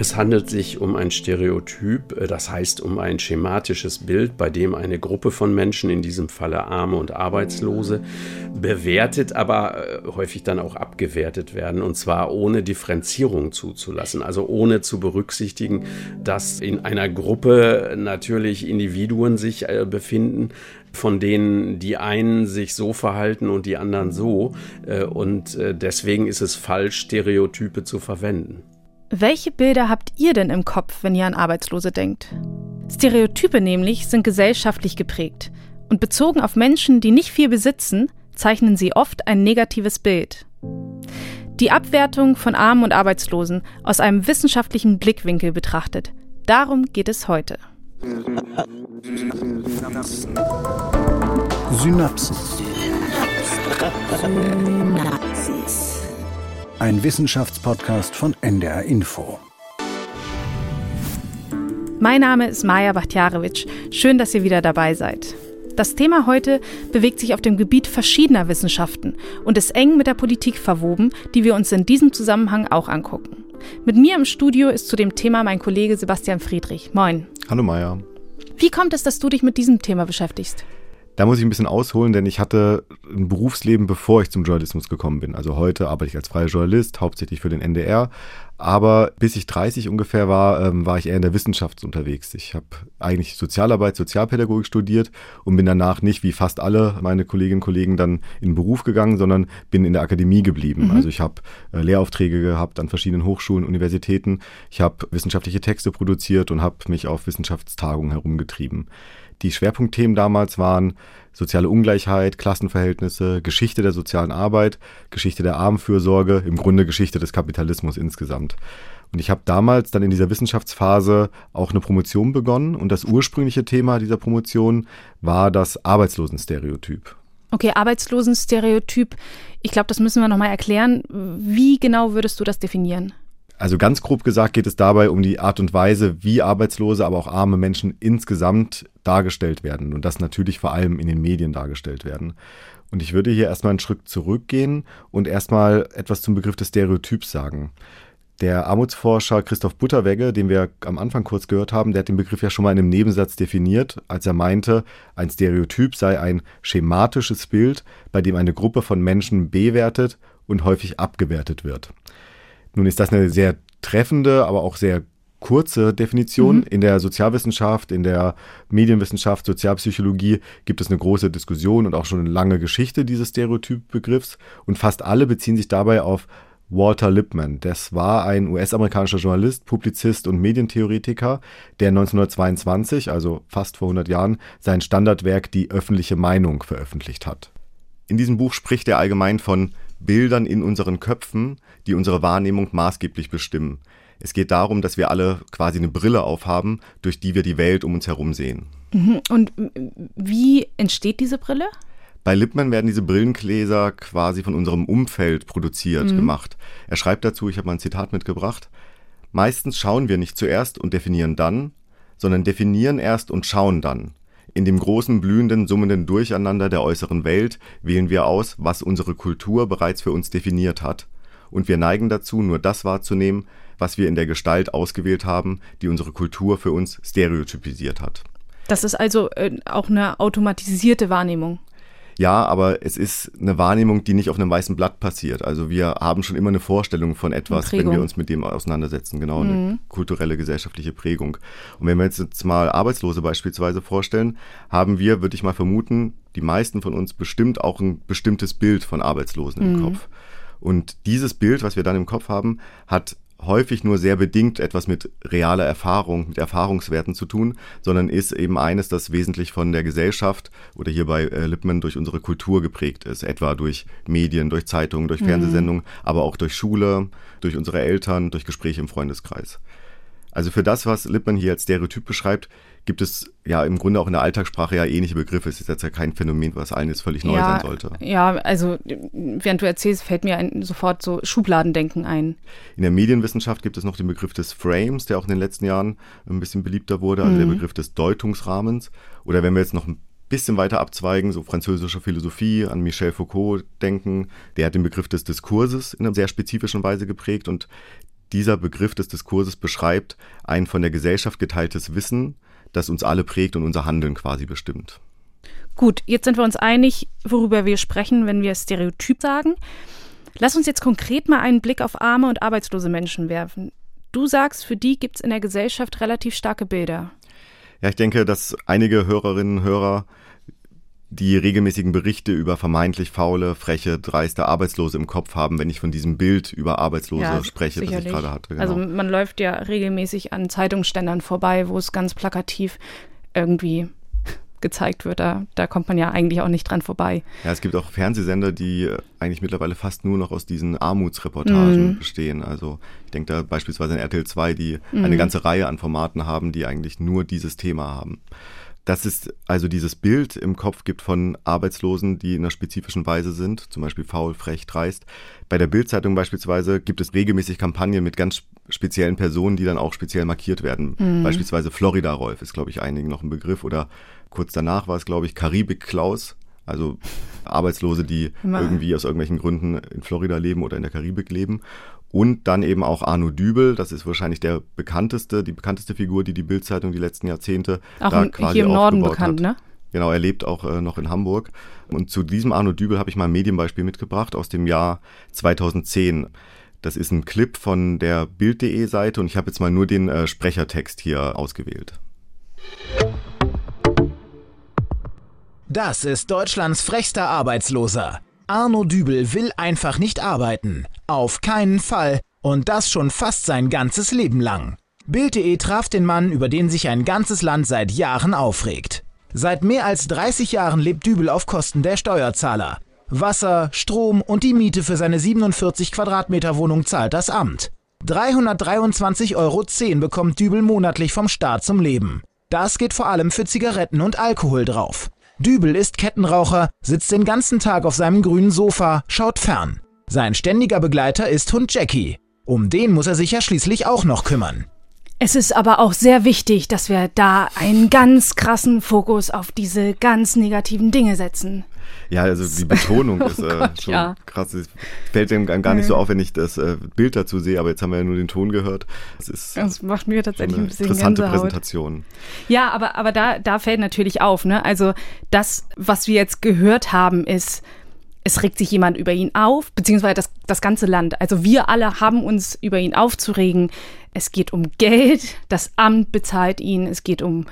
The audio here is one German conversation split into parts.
Es handelt sich um ein Stereotyp, äh, das heißt um ein schematisches Bild, bei dem eine Gruppe von Menschen, in diesem Falle Arme und Arbeitslose, bewertet, aber äh, häufig dann auch abgewertet werden, und zwar ohne Differenzierung zuzulassen, also ohne zu berücksichtigen, dass in einer Gruppe natürlich Individuen sich äh, befinden, von denen die einen sich so verhalten und die anderen so. Und deswegen ist es falsch, Stereotype zu verwenden. Welche Bilder habt ihr denn im Kopf, wenn ihr an Arbeitslose denkt? Stereotype nämlich sind gesellschaftlich geprägt und bezogen auf Menschen, die nicht viel besitzen, zeichnen sie oft ein negatives Bild. Die Abwertung von Armen und Arbeitslosen aus einem wissenschaftlichen Blickwinkel betrachtet. Darum geht es heute. Synapsen. Synapsen. Ein Wissenschaftspodcast von NDR Info. Mein Name ist Maja Bachtjarewitsch. Schön, dass ihr wieder dabei seid. Das Thema heute bewegt sich auf dem Gebiet verschiedener Wissenschaften und ist eng mit der Politik verwoben, die wir uns in diesem Zusammenhang auch angucken. Mit mir im Studio ist zu dem Thema mein Kollege Sebastian Friedrich. Moin. Hallo Maja. Wie kommt es, dass du dich mit diesem Thema beschäftigst? Da muss ich ein bisschen ausholen, denn ich hatte ein Berufsleben, bevor ich zum Journalismus gekommen bin. Also heute arbeite ich als freier Journalist, hauptsächlich für den NDR. Aber bis ich 30 ungefähr war, ähm, war ich eher in der Wissenschaft unterwegs. Ich habe eigentlich Sozialarbeit, Sozialpädagogik studiert und bin danach nicht wie fast alle meine Kolleginnen und Kollegen dann in den Beruf gegangen, sondern bin in der Akademie geblieben. Mhm. Also ich habe äh, Lehraufträge gehabt an verschiedenen Hochschulen, Universitäten. Ich habe wissenschaftliche Texte produziert und habe mich auf Wissenschaftstagungen herumgetrieben. Die Schwerpunktthemen damals waren soziale Ungleichheit, Klassenverhältnisse, Geschichte der sozialen Arbeit, Geschichte der Armenfürsorge, im Grunde Geschichte des Kapitalismus insgesamt. Und ich habe damals dann in dieser Wissenschaftsphase auch eine Promotion begonnen und das ursprüngliche Thema dieser Promotion war das Arbeitslosenstereotyp. Okay, Arbeitslosenstereotyp. Ich glaube, das müssen wir nochmal erklären. Wie genau würdest du das definieren? Also ganz grob gesagt geht es dabei um die Art und Weise, wie Arbeitslose, aber auch arme Menschen insgesamt dargestellt werden und das natürlich vor allem in den Medien dargestellt werden. Und ich würde hier erstmal einen Schritt zurückgehen und erstmal etwas zum Begriff des Stereotyps sagen. Der Armutsforscher Christoph Butterwegge, den wir am Anfang kurz gehört haben, der hat den Begriff ja schon mal in einem Nebensatz definiert, als er meinte, ein Stereotyp sei ein schematisches Bild, bei dem eine Gruppe von Menschen bewertet und häufig abgewertet wird. Nun ist das eine sehr treffende, aber auch sehr kurze Definition. Mhm. In der Sozialwissenschaft, in der Medienwissenschaft, Sozialpsychologie gibt es eine große Diskussion und auch schon eine lange Geschichte dieses Stereotypbegriffs. Und fast alle beziehen sich dabei auf Walter Lippmann. Das war ein US-amerikanischer Journalist, Publizist und Medientheoretiker, der 1922, also fast vor 100 Jahren, sein Standardwerk Die öffentliche Meinung veröffentlicht hat. In diesem Buch spricht er allgemein von Bildern in unseren Köpfen, die unsere Wahrnehmung maßgeblich bestimmen. Es geht darum, dass wir alle quasi eine Brille aufhaben, durch die wir die Welt um uns herum sehen. Mhm. Und wie entsteht diese Brille? Bei Lippmann werden diese Brillengläser quasi von unserem Umfeld produziert, mhm. gemacht. Er schreibt dazu, ich habe mal ein Zitat mitgebracht, meistens schauen wir nicht zuerst und definieren dann, sondern definieren erst und schauen dann. In dem großen, blühenden, summenden Durcheinander der äußeren Welt wählen wir aus, was unsere Kultur bereits für uns definiert hat, und wir neigen dazu, nur das wahrzunehmen, was wir in der Gestalt ausgewählt haben, die unsere Kultur für uns stereotypisiert hat. Das ist also äh, auch eine automatisierte Wahrnehmung. Ja, aber es ist eine Wahrnehmung, die nicht auf einem weißen Blatt passiert. Also wir haben schon immer eine Vorstellung von etwas, wenn wir uns mit dem auseinandersetzen. Genau, mhm. eine kulturelle, gesellschaftliche Prägung. Und wenn wir jetzt, jetzt mal Arbeitslose beispielsweise vorstellen, haben wir, würde ich mal vermuten, die meisten von uns bestimmt auch ein bestimmtes Bild von Arbeitslosen mhm. im Kopf. Und dieses Bild, was wir dann im Kopf haben, hat häufig nur sehr bedingt etwas mit realer Erfahrung, mit Erfahrungswerten zu tun, sondern ist eben eines, das wesentlich von der Gesellschaft oder hier bei äh, Lippmann durch unsere Kultur geprägt ist, etwa durch Medien, durch Zeitungen, durch mhm. Fernsehsendungen, aber auch durch Schule, durch unsere Eltern, durch Gespräche im Freundeskreis. Also für das, was Lippmann hier als Stereotyp beschreibt, gibt es ja im Grunde auch in der Alltagssprache ja ähnliche Begriffe. Es ist jetzt ja kein Phänomen, was allen jetzt völlig neu ja, sein sollte. Ja, also während du erzählst, fällt mir ein, sofort so Schubladendenken ein. In der Medienwissenschaft gibt es noch den Begriff des Frames, der auch in den letzten Jahren ein bisschen beliebter wurde, also mhm. der Begriff des Deutungsrahmens. Oder wenn wir jetzt noch ein bisschen weiter abzweigen, so französische Philosophie, an Michel Foucault denken, der hat den Begriff des Diskurses in einer sehr spezifischen Weise geprägt und dieser Begriff des Diskurses beschreibt ein von der Gesellschaft geteiltes Wissen, das uns alle prägt und unser Handeln quasi bestimmt. Gut, jetzt sind wir uns einig, worüber wir sprechen, wenn wir Stereotyp sagen. Lass uns jetzt konkret mal einen Blick auf arme und arbeitslose Menschen werfen. Du sagst, für die gibt es in der Gesellschaft relativ starke Bilder. Ja, ich denke, dass einige Hörerinnen und Hörer die regelmäßigen Berichte über vermeintlich faule, freche, dreiste Arbeitslose im Kopf haben, wenn ich von diesem Bild über Arbeitslose ja, spreche, sicherlich. das ich gerade hatte. Genau. Also man läuft ja regelmäßig an Zeitungsständern vorbei, wo es ganz plakativ irgendwie gezeigt wird. Da, da kommt man ja eigentlich auch nicht dran vorbei. Ja, es gibt auch Fernsehsender, die eigentlich mittlerweile fast nur noch aus diesen Armutsreportagen mm. bestehen. Also ich denke da beispielsweise an RTL 2, die mm. eine ganze Reihe an Formaten haben, die eigentlich nur dieses Thema haben dass es also dieses Bild im Kopf gibt von Arbeitslosen, die in einer spezifischen Weise sind, zum Beispiel faul, frech, dreist. Bei der Bildzeitung beispielsweise gibt es regelmäßig Kampagnen mit ganz speziellen Personen, die dann auch speziell markiert werden. Mhm. Beispielsweise Florida Rolf ist, glaube ich, einigen noch ein Begriff. Oder kurz danach war es, glaube ich, Karibik Klaus. Also Arbeitslose, die Immer. irgendwie aus irgendwelchen Gründen in Florida leben oder in der Karibik leben. Und dann eben auch Arno Dübel, das ist wahrscheinlich der bekannteste, die bekannteste Figur, die die Bildzeitung die letzten Jahrzehnte auch da quasi hier im Norden bekannt, hat. ne? Genau, er lebt auch äh, noch in Hamburg. Und zu diesem Arno Dübel habe ich mal ein Medienbeispiel mitgebracht aus dem Jahr 2010. Das ist ein Clip von der Bild.de Seite und ich habe jetzt mal nur den äh, Sprechertext hier ausgewählt. Das ist Deutschlands frechster Arbeitsloser. Arno Dübel will einfach nicht arbeiten. Auf keinen Fall. Und das schon fast sein ganzes Leben lang. Bild.de traf den Mann, über den sich ein ganzes Land seit Jahren aufregt. Seit mehr als 30 Jahren lebt Dübel auf Kosten der Steuerzahler. Wasser, Strom und die Miete für seine 47 Quadratmeter Wohnung zahlt das Amt. 323,10 Euro bekommt Dübel monatlich vom Staat zum Leben. Das geht vor allem für Zigaretten und Alkohol drauf. Dübel ist Kettenraucher, sitzt den ganzen Tag auf seinem grünen Sofa, schaut fern. Sein ständiger Begleiter ist Hund Jackie. Um den muss er sich ja schließlich auch noch kümmern. Es ist aber auch sehr wichtig, dass wir da einen ganz krassen Fokus auf diese ganz negativen Dinge setzen. Ja, also die Betonung ist äh, oh Gott, schon ja. krass. Es fällt dem gar nicht so auf, wenn ich das äh, Bild dazu sehe, aber jetzt haben wir ja nur den Ton gehört. Das ist das macht mir tatsächlich ein bisschen interessante Gänsehaut. Präsentation. Ja, aber, aber da, da fällt natürlich auf, ne? Also das, was wir jetzt gehört haben, ist, es regt sich jemand über ihn auf, beziehungsweise das, das ganze Land. Also wir alle haben uns über ihn aufzuregen. Es geht um Geld, das Amt bezahlt ihn, es geht um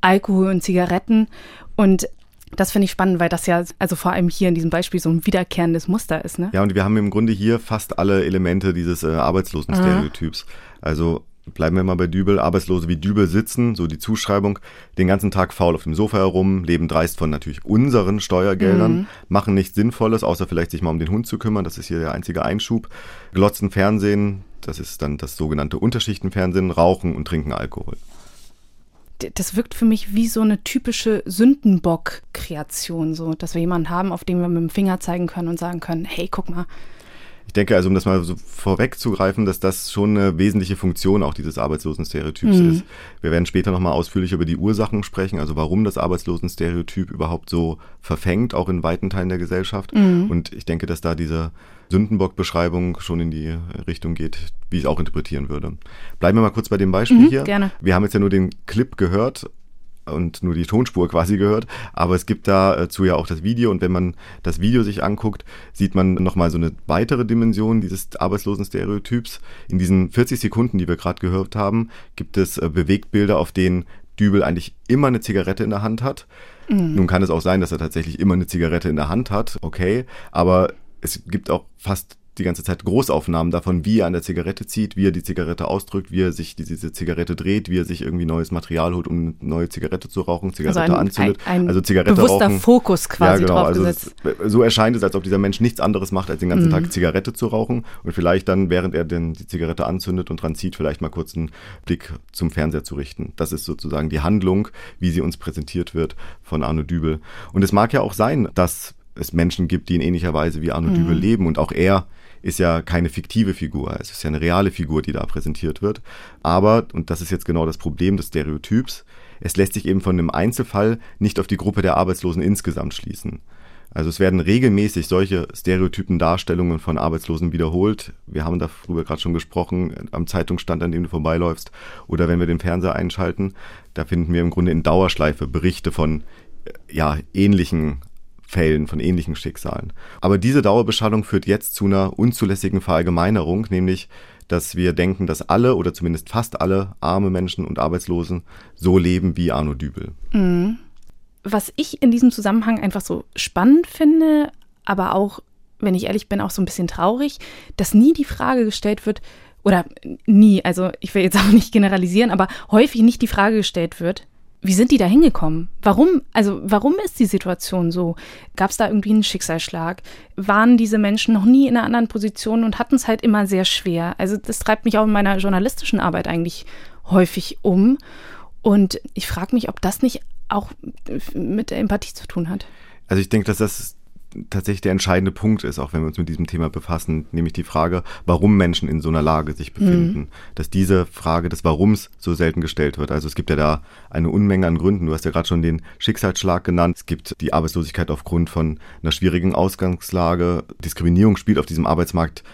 Alkohol und Zigaretten. Und das finde ich spannend, weil das ja, also vor allem hier in diesem Beispiel so ein wiederkehrendes Muster ist. Ne? Ja, und wir haben im Grunde hier fast alle Elemente dieses äh, Arbeitslosen-Stereotyps. Also bleiben wir mal bei Dübel, Arbeitslose wie Dübel sitzen, so die Zuschreibung, den ganzen Tag faul auf dem Sofa herum, leben dreist von natürlich unseren Steuergeldern, mhm. machen nichts Sinnvolles, außer vielleicht sich mal um den Hund zu kümmern, das ist hier der einzige Einschub, glotzen Fernsehen, das ist dann das sogenannte Unterschichtenfernsehen, rauchen und trinken Alkohol das wirkt für mich wie so eine typische Sündenbock-Kreation, so, dass wir jemanden haben, auf den wir mit dem Finger zeigen können und sagen können, hey, guck mal. Ich denke also, um das mal so vorwegzugreifen, dass das schon eine wesentliche Funktion auch dieses Arbeitslosenstereotyps mhm. ist. Wir werden später nochmal ausführlich über die Ursachen sprechen, also warum das Arbeitslosenstereotyp überhaupt so verfängt, auch in weiten Teilen der Gesellschaft. Mhm. Und ich denke, dass da diese Sündenbock-Beschreibung schon in die Richtung geht, wie ich es auch interpretieren würde. Bleiben wir mal kurz bei dem Beispiel mhm, hier. Gerne. Wir haben jetzt ja nur den Clip gehört und nur die Tonspur quasi gehört, aber es gibt dazu ja auch das Video und wenn man das Video sich anguckt, sieht man nochmal so eine weitere Dimension dieses arbeitslosen Stereotyps. In diesen 40 Sekunden, die wir gerade gehört haben, gibt es äh, Bewegtbilder, auf denen Dübel eigentlich immer eine Zigarette in der Hand hat. Mhm. Nun kann es auch sein, dass er tatsächlich immer eine Zigarette in der Hand hat, okay, aber es gibt auch fast die ganze Zeit Großaufnahmen davon, wie er an der Zigarette zieht, wie er die Zigarette ausdrückt, wie er sich diese Zigarette dreht, wie er sich irgendwie neues Material holt, um eine neue Zigarette zu rauchen, Zigarette also ein, anzündet. Ein, ein also Zigarette bewusster rauchen. Fokus quasi ja, genau, drauf also es, so erscheint es, als ob dieser Mensch nichts anderes macht, als den ganzen mhm. Tag Zigarette zu rauchen und vielleicht dann, während er denn die Zigarette anzündet und dran zieht, vielleicht mal kurz einen Blick zum Fernseher zu richten. Das ist sozusagen die Handlung, wie sie uns präsentiert wird von Arno Dübel. Und es mag ja auch sein, dass es Menschen gibt, die in ähnlicher Weise wie Arno mhm. Dübel leben und auch er ist ja keine fiktive Figur, es ist ja eine reale Figur, die da präsentiert wird. Aber, und das ist jetzt genau das Problem des Stereotyps, es lässt sich eben von einem Einzelfall nicht auf die Gruppe der Arbeitslosen insgesamt schließen. Also es werden regelmäßig solche stereotypen Darstellungen von Arbeitslosen wiederholt. Wir haben darüber gerade schon gesprochen, am Zeitungsstand, an dem du vorbeiläufst, oder wenn wir den Fernseher einschalten, da finden wir im Grunde in Dauerschleife Berichte von ja, ähnlichen Fällen, von ähnlichen Schicksalen. Aber diese Dauerbeschallung führt jetzt zu einer unzulässigen Verallgemeinerung, nämlich dass wir denken, dass alle oder zumindest fast alle arme Menschen und Arbeitslosen so leben wie Arno Dübel. Mhm was ich in diesem Zusammenhang einfach so spannend finde, aber auch, wenn ich ehrlich bin, auch so ein bisschen traurig, dass nie die Frage gestellt wird, oder nie, also ich will jetzt auch nicht generalisieren, aber häufig nicht die Frage gestellt wird, wie sind die da hingekommen? Warum, also warum ist die Situation so? Gab es da irgendwie einen Schicksalsschlag? Waren diese Menschen noch nie in einer anderen Position und hatten es halt immer sehr schwer? Also das treibt mich auch in meiner journalistischen Arbeit eigentlich häufig um. Und ich frage mich, ob das nicht auch mit der Empathie zu tun hat. Also ich denke, dass das tatsächlich der entscheidende Punkt ist, auch wenn wir uns mit diesem Thema befassen, nämlich die Frage, warum Menschen in so einer Lage sich befinden. Mhm. Dass diese Frage des Warums so selten gestellt wird. Also es gibt ja da eine Unmenge an Gründen. Du hast ja gerade schon den Schicksalsschlag genannt. Es gibt die Arbeitslosigkeit aufgrund von einer schwierigen Ausgangslage. Diskriminierung spielt auf diesem Arbeitsmarkt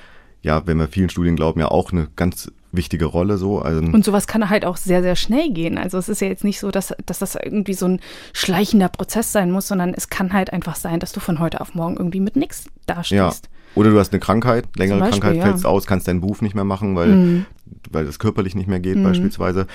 ja, wenn wir vielen Studien glauben, ja auch eine ganz wichtige Rolle so. Also und sowas kann halt auch sehr, sehr schnell gehen. Also es ist ja jetzt nicht so, dass, dass das irgendwie so ein schleichender Prozess sein muss, sondern es kann halt einfach sein, dass du von heute auf morgen irgendwie mit nichts dastehst. Ja. Oder du hast eine Krankheit, längere Beispiel, Krankheit, fällst ja. aus, kannst deinen Beruf nicht mehr machen, weil, mhm. weil das körperlich nicht mehr geht mhm. beispielsweise.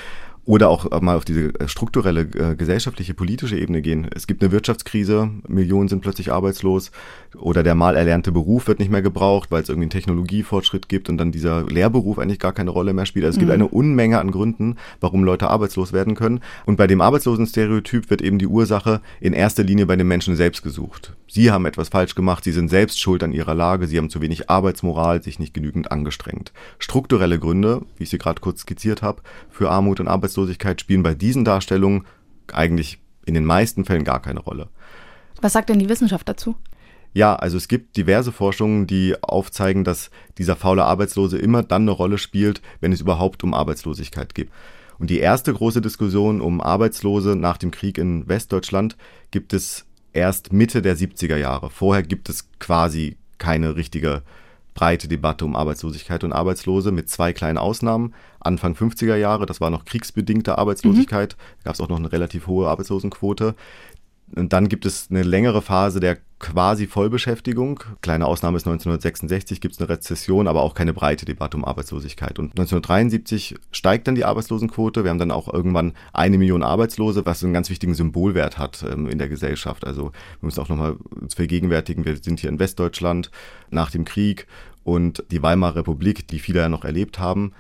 Oder auch mal auf diese äh, strukturelle, äh, gesellschaftliche, politische Ebene gehen. Es gibt eine Wirtschaftskrise, Millionen sind plötzlich arbeitslos oder der mal erlernte Beruf wird nicht mehr gebraucht, weil es irgendwie einen Technologiefortschritt gibt und dann dieser Lehrberuf eigentlich gar keine Rolle mehr spielt. Also es mhm. gibt eine Unmenge an Gründen, warum Leute arbeitslos werden können. Und bei dem Arbeitslosenstereotyp wird eben die Ursache in erster Linie bei den Menschen selbst gesucht. Sie haben etwas falsch gemacht, sie sind selbst schuld an ihrer Lage, sie haben zu wenig Arbeitsmoral, sich nicht genügend angestrengt. Strukturelle Gründe, wie ich sie gerade kurz skizziert habe, für Armut und Arbeitslosigkeit Arbeitslosigkeit spielen bei diesen Darstellungen eigentlich in den meisten Fällen gar keine Rolle. Was sagt denn die Wissenschaft dazu? Ja, also es gibt diverse Forschungen, die aufzeigen, dass dieser faule Arbeitslose immer dann eine Rolle spielt, wenn es überhaupt um Arbeitslosigkeit geht. Und die erste große Diskussion um Arbeitslose nach dem Krieg in Westdeutschland gibt es erst Mitte der 70er Jahre. Vorher gibt es quasi keine richtige breite Debatte um Arbeitslosigkeit und Arbeitslose mit zwei kleinen Ausnahmen. Anfang 50er Jahre, das war noch kriegsbedingte Arbeitslosigkeit, mhm. gab es auch noch eine relativ hohe Arbeitslosenquote. Und dann gibt es eine längere Phase der quasi Vollbeschäftigung. Kleine Ausnahme ist 1966, gibt es eine Rezession, aber auch keine breite Debatte um Arbeitslosigkeit. Und 1973 steigt dann die Arbeitslosenquote. Wir haben dann auch irgendwann eine Million Arbeitslose, was einen ganz wichtigen Symbolwert hat ähm, in der Gesellschaft. Also wir müssen auch nochmal uns vergegenwärtigen, wir sind hier in Westdeutschland nach dem Krieg und die Weimarer Republik, die viele ja noch erlebt haben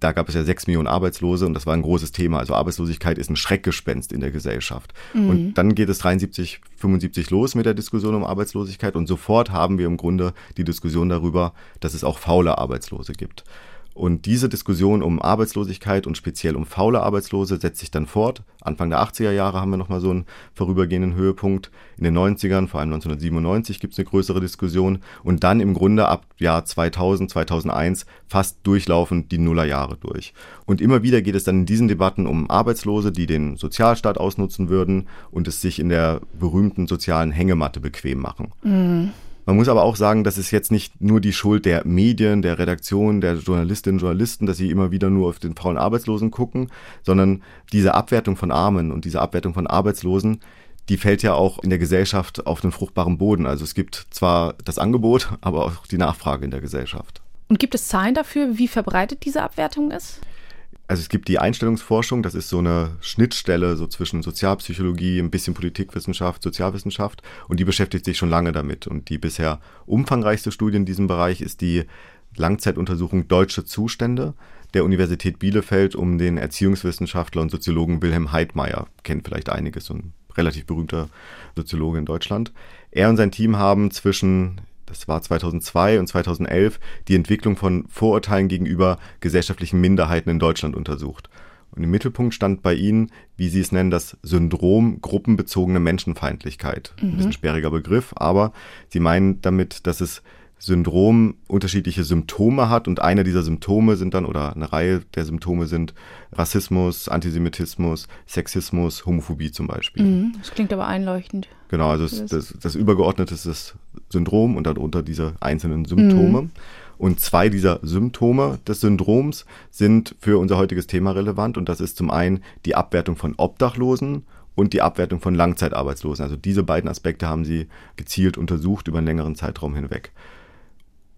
da gab es ja sechs Millionen Arbeitslose und das war ein großes Thema. Also Arbeitslosigkeit ist ein Schreckgespenst in der Gesellschaft. Mhm. Und dann geht es 73, 75 los mit der Diskussion um Arbeitslosigkeit und sofort haben wir im Grunde die Diskussion darüber, dass es auch faule Arbeitslose gibt. Und diese Diskussion um Arbeitslosigkeit und speziell um faule Arbeitslose setzt sich dann fort. Anfang der 80er Jahre haben wir nochmal so einen vorübergehenden Höhepunkt. In den 90ern, vor allem 1997, gibt es eine größere Diskussion. Und dann im Grunde ab Jahr 2000, 2001 fast durchlaufend die Nullerjahre durch. Und immer wieder geht es dann in diesen Debatten um Arbeitslose, die den Sozialstaat ausnutzen würden und es sich in der berühmten sozialen Hängematte bequem machen. Mhm. Man muss aber auch sagen, das ist jetzt nicht nur die Schuld der Medien, der Redaktion, der Journalistinnen und Journalisten, dass sie immer wieder nur auf den faulen Arbeitslosen gucken, sondern diese Abwertung von Armen und diese Abwertung von Arbeitslosen, die fällt ja auch in der Gesellschaft auf den fruchtbaren Boden. Also es gibt zwar das Angebot, aber auch die Nachfrage in der Gesellschaft. Und gibt es Zahlen dafür, wie verbreitet diese Abwertung ist? Also es gibt die Einstellungsforschung, das ist so eine Schnittstelle so zwischen Sozialpsychologie, ein bisschen Politikwissenschaft, Sozialwissenschaft und die beschäftigt sich schon lange damit. Und die bisher umfangreichste Studie in diesem Bereich ist die Langzeituntersuchung Deutsche Zustände der Universität Bielefeld um den Erziehungswissenschaftler und Soziologen Wilhelm Heidmeier. Kennt vielleicht einiges, so ein relativ berühmter Soziologe in Deutschland. Er und sein Team haben zwischen das war 2002 und 2011, die Entwicklung von Vorurteilen gegenüber gesellschaftlichen Minderheiten in Deutschland untersucht. Und im Mittelpunkt stand bei ihnen, wie sie es nennen, das Syndrom gruppenbezogene Menschenfeindlichkeit. Mhm. Ein bisschen sperriger Begriff, aber sie meinen damit, dass es Syndrom unterschiedliche Symptome hat und einer dieser Symptome sind dann oder eine Reihe der Symptome sind Rassismus, Antisemitismus, Sexismus, Homophobie zum Beispiel. Mhm, das klingt aber einleuchtend. Genau, also das, das, das übergeordnete ist das Syndrom und darunter diese einzelnen Symptome. Mhm. Und zwei dieser Symptome des Syndroms sind für unser heutiges Thema relevant und das ist zum einen die Abwertung von Obdachlosen und die Abwertung von Langzeitarbeitslosen. Also diese beiden Aspekte haben sie gezielt untersucht über einen längeren Zeitraum hinweg.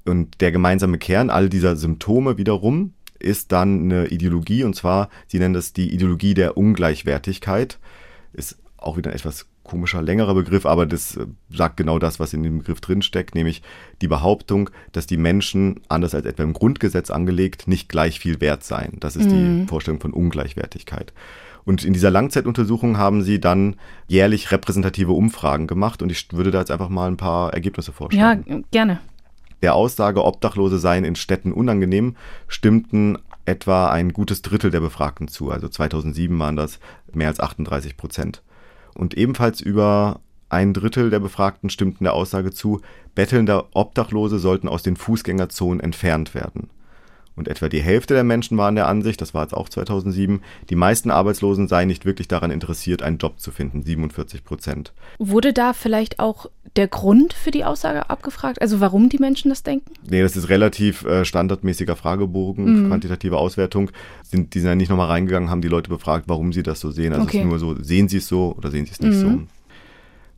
Und der gemeinsame Kern all dieser Symptome wiederum ist dann eine Ideologie, und zwar, sie nennen das die Ideologie der Ungleichwertigkeit. Ist auch wieder ein etwas komischer, längerer Begriff, aber das äh, sagt genau das, was in dem Begriff drinsteckt, nämlich die Behauptung, dass die Menschen, anders als etwa im Grundgesetz angelegt, nicht gleich viel wert seien. Das ist mhm. die Vorstellung von Ungleichwertigkeit. Und in dieser Langzeituntersuchung haben sie dann jährlich repräsentative Umfragen gemacht und ich würde da jetzt einfach mal ein paar Ergebnisse vorstellen. Ja, gerne. Der Aussage, Obdachlose seien in Städten unangenehm, stimmten etwa ein gutes Drittel der Befragten zu. Also 2007 waren das mehr als 38 Prozent. Und ebenfalls über ein Drittel der Befragten stimmten der Aussage zu, bettelnde Obdachlose sollten aus den Fußgängerzonen entfernt werden und etwa die Hälfte der Menschen waren der Ansicht, das war jetzt auch 2007, die meisten Arbeitslosen seien nicht wirklich daran interessiert, einen Job zu finden, 47 Prozent. Wurde da vielleicht auch der Grund für die Aussage abgefragt, also warum die Menschen das denken? Nee, das ist relativ äh, standardmäßiger Fragebogen, mhm. quantitative Auswertung. Sind, die sind ja nicht nochmal reingegangen, haben die Leute befragt, warum sie das so sehen. Also okay. es ist nur so, sehen sie es so oder sehen sie es nicht mhm. so.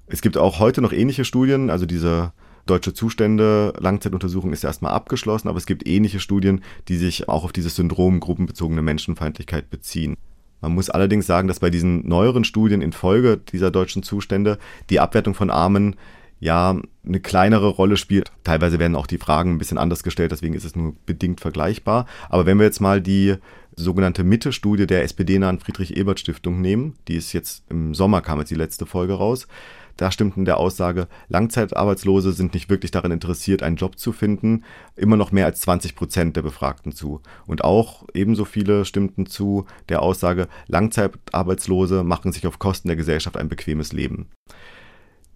Es gibt auch heute noch ähnliche Studien, also diese Deutsche Zustände, Langzeituntersuchung ist erstmal abgeschlossen, aber es gibt ähnliche Studien, die sich auch auf dieses Syndrom gruppenbezogene Menschenfeindlichkeit beziehen. Man muss allerdings sagen, dass bei diesen neueren Studien infolge dieser deutschen Zustände die Abwertung von Armen ja eine kleinere Rolle spielt. Teilweise werden auch die Fragen ein bisschen anders gestellt, deswegen ist es nur bedingt vergleichbar. Aber wenn wir jetzt mal die sogenannte Mitte-Studie der SPD-nahen Friedrich-Ebert-Stiftung nehmen, die ist jetzt im Sommer, kam jetzt die letzte Folge raus, da stimmten der Aussage, Langzeitarbeitslose sind nicht wirklich daran interessiert, einen Job zu finden, immer noch mehr als 20 Prozent der Befragten zu. Und auch ebenso viele stimmten zu der Aussage, Langzeitarbeitslose machen sich auf Kosten der Gesellschaft ein bequemes Leben.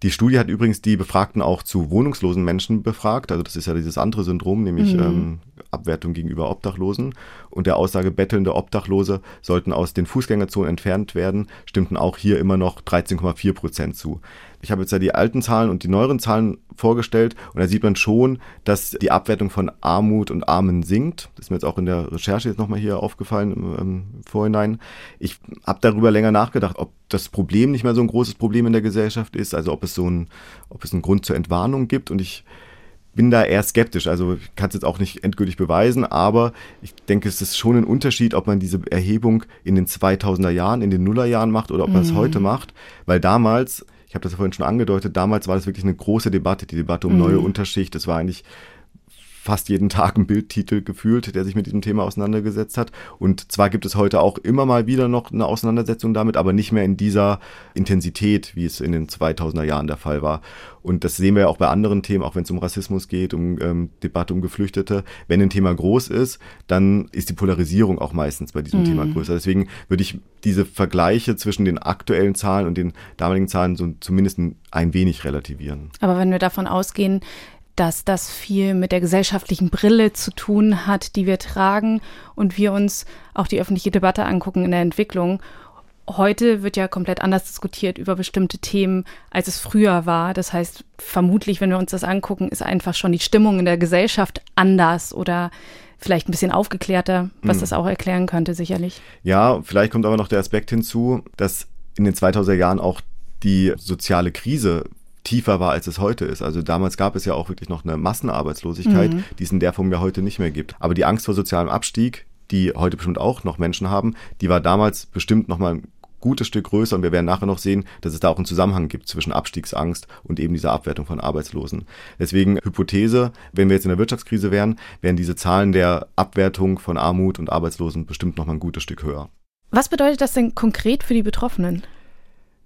Die Studie hat übrigens die Befragten auch zu wohnungslosen Menschen befragt. Also das ist ja dieses andere Syndrom, nämlich mhm. ähm, Abwertung gegenüber Obdachlosen. Und der Aussage, bettelnde Obdachlose sollten aus den Fußgängerzonen entfernt werden, stimmten auch hier immer noch 13,4 Prozent zu. Ich habe jetzt ja die alten Zahlen und die neueren Zahlen vorgestellt und da sieht man schon, dass die Abwertung von Armut und Armen sinkt. Das ist mir jetzt auch in der Recherche jetzt nochmal hier aufgefallen im, im Vorhinein. Ich habe darüber länger nachgedacht, ob das Problem nicht mehr so ein großes Problem in der Gesellschaft ist, also ob es so ein, ob es einen Grund zur Entwarnung gibt und ich bin da eher skeptisch. Also ich kann es jetzt auch nicht endgültig beweisen, aber ich denke, es ist schon ein Unterschied, ob man diese Erhebung in den 2000er Jahren, in den Nullerjahren macht oder ob man es mhm. heute macht, weil damals ich habe das vorhin schon angedeutet, damals war das wirklich eine große Debatte, die Debatte um mhm. neue Unterschicht. Das war eigentlich fast jeden Tag ein Bildtitel gefühlt, der sich mit diesem Thema auseinandergesetzt hat. Und zwar gibt es heute auch immer mal wieder noch eine Auseinandersetzung damit, aber nicht mehr in dieser Intensität, wie es in den 2000er Jahren der Fall war. Und das sehen wir ja auch bei anderen Themen, auch wenn es um Rassismus geht, um ähm, Debatte um Geflüchtete. Wenn ein Thema groß ist, dann ist die Polarisierung auch meistens bei diesem mhm. Thema größer. Deswegen würde ich diese Vergleiche zwischen den aktuellen Zahlen und den damaligen Zahlen so zumindest ein wenig relativieren. Aber wenn wir davon ausgehen, dass das viel mit der gesellschaftlichen Brille zu tun hat, die wir tragen und wir uns auch die öffentliche Debatte angucken in der Entwicklung. Heute wird ja komplett anders diskutiert über bestimmte Themen, als es früher war. Das heißt, vermutlich, wenn wir uns das angucken, ist einfach schon die Stimmung in der Gesellschaft anders oder vielleicht ein bisschen aufgeklärter, was hm. das auch erklären könnte, sicherlich. Ja, vielleicht kommt aber noch der Aspekt hinzu, dass in den 2000er Jahren auch die soziale Krise tiefer war, als es heute ist. Also damals gab es ja auch wirklich noch eine Massenarbeitslosigkeit, mhm. die es in der Form ja heute nicht mehr gibt. Aber die Angst vor sozialem Abstieg, die heute bestimmt auch noch Menschen haben, die war damals bestimmt noch mal ein gutes Stück größer und wir werden nachher noch sehen, dass es da auch einen Zusammenhang gibt zwischen Abstiegsangst und eben dieser Abwertung von Arbeitslosen. Deswegen Hypothese, wenn wir jetzt in der Wirtschaftskrise wären, wären diese Zahlen der Abwertung von Armut und Arbeitslosen bestimmt noch mal ein gutes Stück höher. Was bedeutet das denn konkret für die Betroffenen?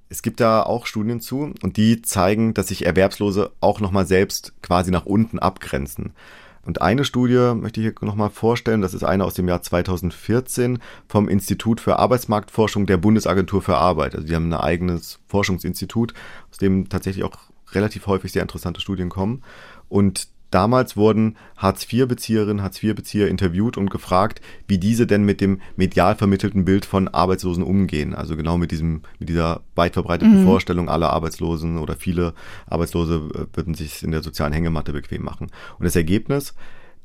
Es gibt da auch Studien zu und die zeigen, dass sich Erwerbslose auch nochmal selbst quasi nach unten abgrenzen. Und eine Studie möchte ich hier nochmal vorstellen, das ist eine aus dem Jahr 2014 vom Institut für Arbeitsmarktforschung der Bundesagentur für Arbeit. Also die haben ein eigenes Forschungsinstitut, aus dem tatsächlich auch relativ häufig sehr interessante Studien kommen. Und Damals wurden Hartz-IV-Bezieherinnen, Hartz-IV-Bezieher interviewt und gefragt, wie diese denn mit dem medial vermittelten Bild von Arbeitslosen umgehen. Also genau mit diesem, mit dieser weit verbreiteten mhm. Vorstellung, alle Arbeitslosen oder viele Arbeitslose äh, würden sich in der sozialen Hängematte bequem machen. Und das Ergebnis,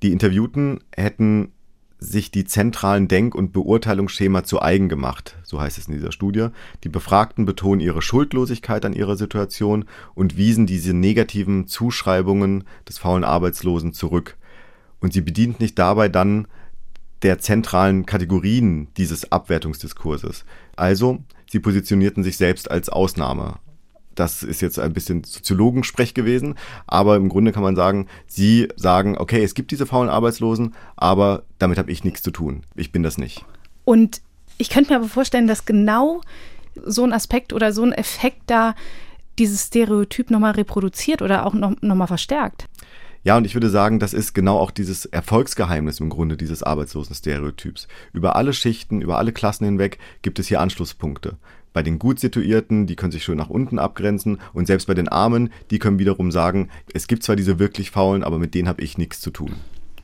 die Interviewten hätten sich die zentralen Denk- und Beurteilungsschema zu eigen gemacht, so heißt es in dieser Studie. Die Befragten betonen ihre Schuldlosigkeit an ihrer Situation und wiesen diese negativen Zuschreibungen des faulen Arbeitslosen zurück. Und sie bedient nicht dabei dann der zentralen Kategorien dieses Abwertungsdiskurses. Also, sie positionierten sich selbst als Ausnahme, das ist jetzt ein bisschen Soziologensprech gewesen, aber im Grunde kann man sagen, sie sagen, okay, es gibt diese faulen Arbeitslosen, aber damit habe ich nichts zu tun. Ich bin das nicht. Und ich könnte mir aber vorstellen, dass genau so ein Aspekt oder so ein Effekt da dieses Stereotyp nochmal reproduziert oder auch nochmal noch verstärkt. Ja, und ich würde sagen, das ist genau auch dieses Erfolgsgeheimnis im Grunde dieses Arbeitslosen-Stereotyps. Über alle Schichten, über alle Klassen hinweg gibt es hier Anschlusspunkte. Bei den gut situierten, die können sich schön nach unten abgrenzen und selbst bei den Armen, die können wiederum sagen, es gibt zwar diese wirklich Faulen, aber mit denen habe ich nichts zu tun.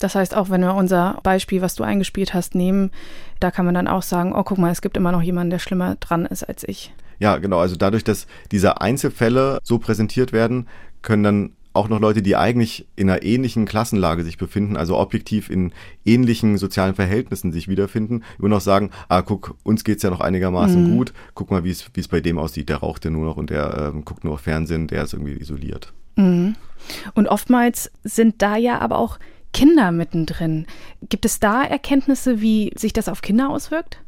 Das heißt, auch wenn wir unser Beispiel, was du eingespielt hast, nehmen, da kann man dann auch sagen, oh guck mal, es gibt immer noch jemanden, der schlimmer dran ist als ich. Ja, genau. Also dadurch, dass diese Einzelfälle so präsentiert werden, können dann auch noch Leute, die eigentlich in einer ähnlichen Klassenlage sich befinden, also objektiv in ähnlichen sozialen Verhältnissen sich wiederfinden, immer noch sagen, ah, guck, uns geht's ja noch einigermaßen mhm. gut, guck mal, wie es wie es bei dem aussieht, der raucht ja nur noch und der äh, guckt nur auf Fernsehen, der ist irgendwie isoliert. Mhm. Und oftmals sind da ja aber auch Kinder mittendrin. Gibt es da Erkenntnisse, wie sich das auf Kinder auswirkt?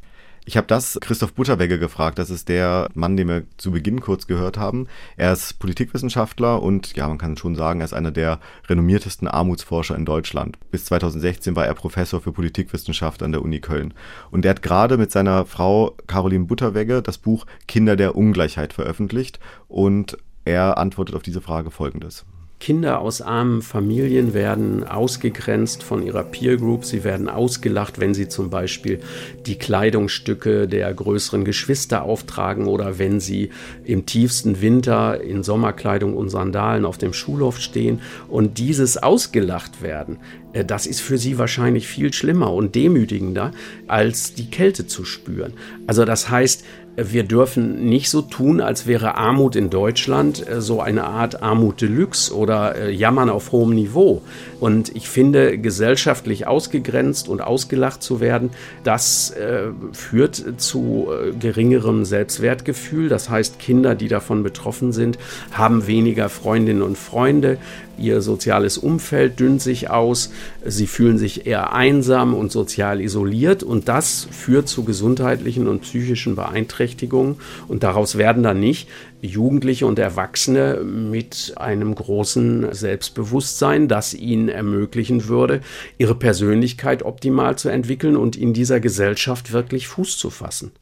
Ich habe das Christoph Butterwegge gefragt. Das ist der Mann, den wir zu Beginn kurz gehört haben. Er ist Politikwissenschaftler und ja, man kann schon sagen, er ist einer der renommiertesten Armutsforscher in Deutschland. Bis 2016 war er Professor für Politikwissenschaft an der Uni Köln. Und er hat gerade mit seiner Frau Caroline Butterwegge das Buch Kinder der Ungleichheit veröffentlicht und er antwortet auf diese Frage folgendes. Kinder aus armen Familien werden ausgegrenzt von ihrer Peer Group. Sie werden ausgelacht, wenn sie zum Beispiel die Kleidungsstücke der größeren Geschwister auftragen oder wenn sie im tiefsten Winter in Sommerkleidung und Sandalen auf dem Schulhof stehen. Und dieses ausgelacht werden, das ist für sie wahrscheinlich viel schlimmer und demütigender, als die Kälte zu spüren. Also das heißt, wir dürfen nicht so tun, als wäre Armut in Deutschland äh, so eine Art Armut Deluxe oder äh, Jammern auf hohem Niveau. Und ich finde, gesellschaftlich ausgegrenzt und ausgelacht zu werden, das äh, führt zu äh, geringerem Selbstwertgefühl. Das heißt, Kinder, die davon betroffen sind, haben weniger Freundinnen und Freunde, ihr soziales Umfeld dünnt sich aus, sie fühlen sich eher einsam und sozial isoliert und das führt zu gesundheitlichen und psychischen Beeinträchtigungen und daraus werden dann nicht Jugendliche und Erwachsene mit einem großen Selbstbewusstsein, das ihnen ermöglichen würde, ihre Persönlichkeit optimal zu entwickeln und in dieser Gesellschaft wirklich Fuß zu fassen.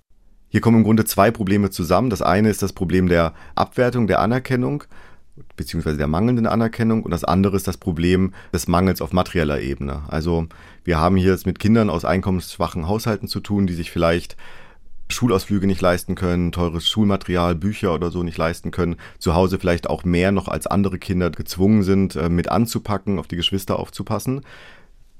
Hier kommen im Grunde zwei Probleme zusammen. Das eine ist das Problem der Abwertung, der Anerkennung beziehungsweise der mangelnden Anerkennung und das andere ist das Problem des Mangels auf materieller Ebene. Also wir haben hier es mit Kindern aus einkommensschwachen Haushalten zu tun, die sich vielleicht Schulausflüge nicht leisten können, teures Schulmaterial, Bücher oder so nicht leisten können, zu Hause vielleicht auch mehr noch als andere Kinder gezwungen sind, äh, mit anzupacken, auf die Geschwister aufzupassen.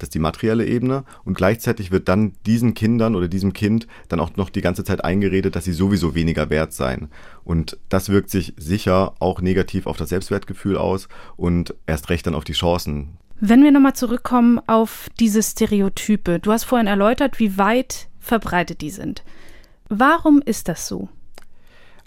Das ist die materielle Ebene. Und gleichzeitig wird dann diesen Kindern oder diesem Kind dann auch noch die ganze Zeit eingeredet, dass sie sowieso weniger wert seien. Und das wirkt sich sicher auch negativ auf das Selbstwertgefühl aus und erst recht dann auf die Chancen. Wenn wir nochmal zurückkommen auf diese Stereotype. Du hast vorhin erläutert, wie weit verbreitet die sind. Warum ist das so?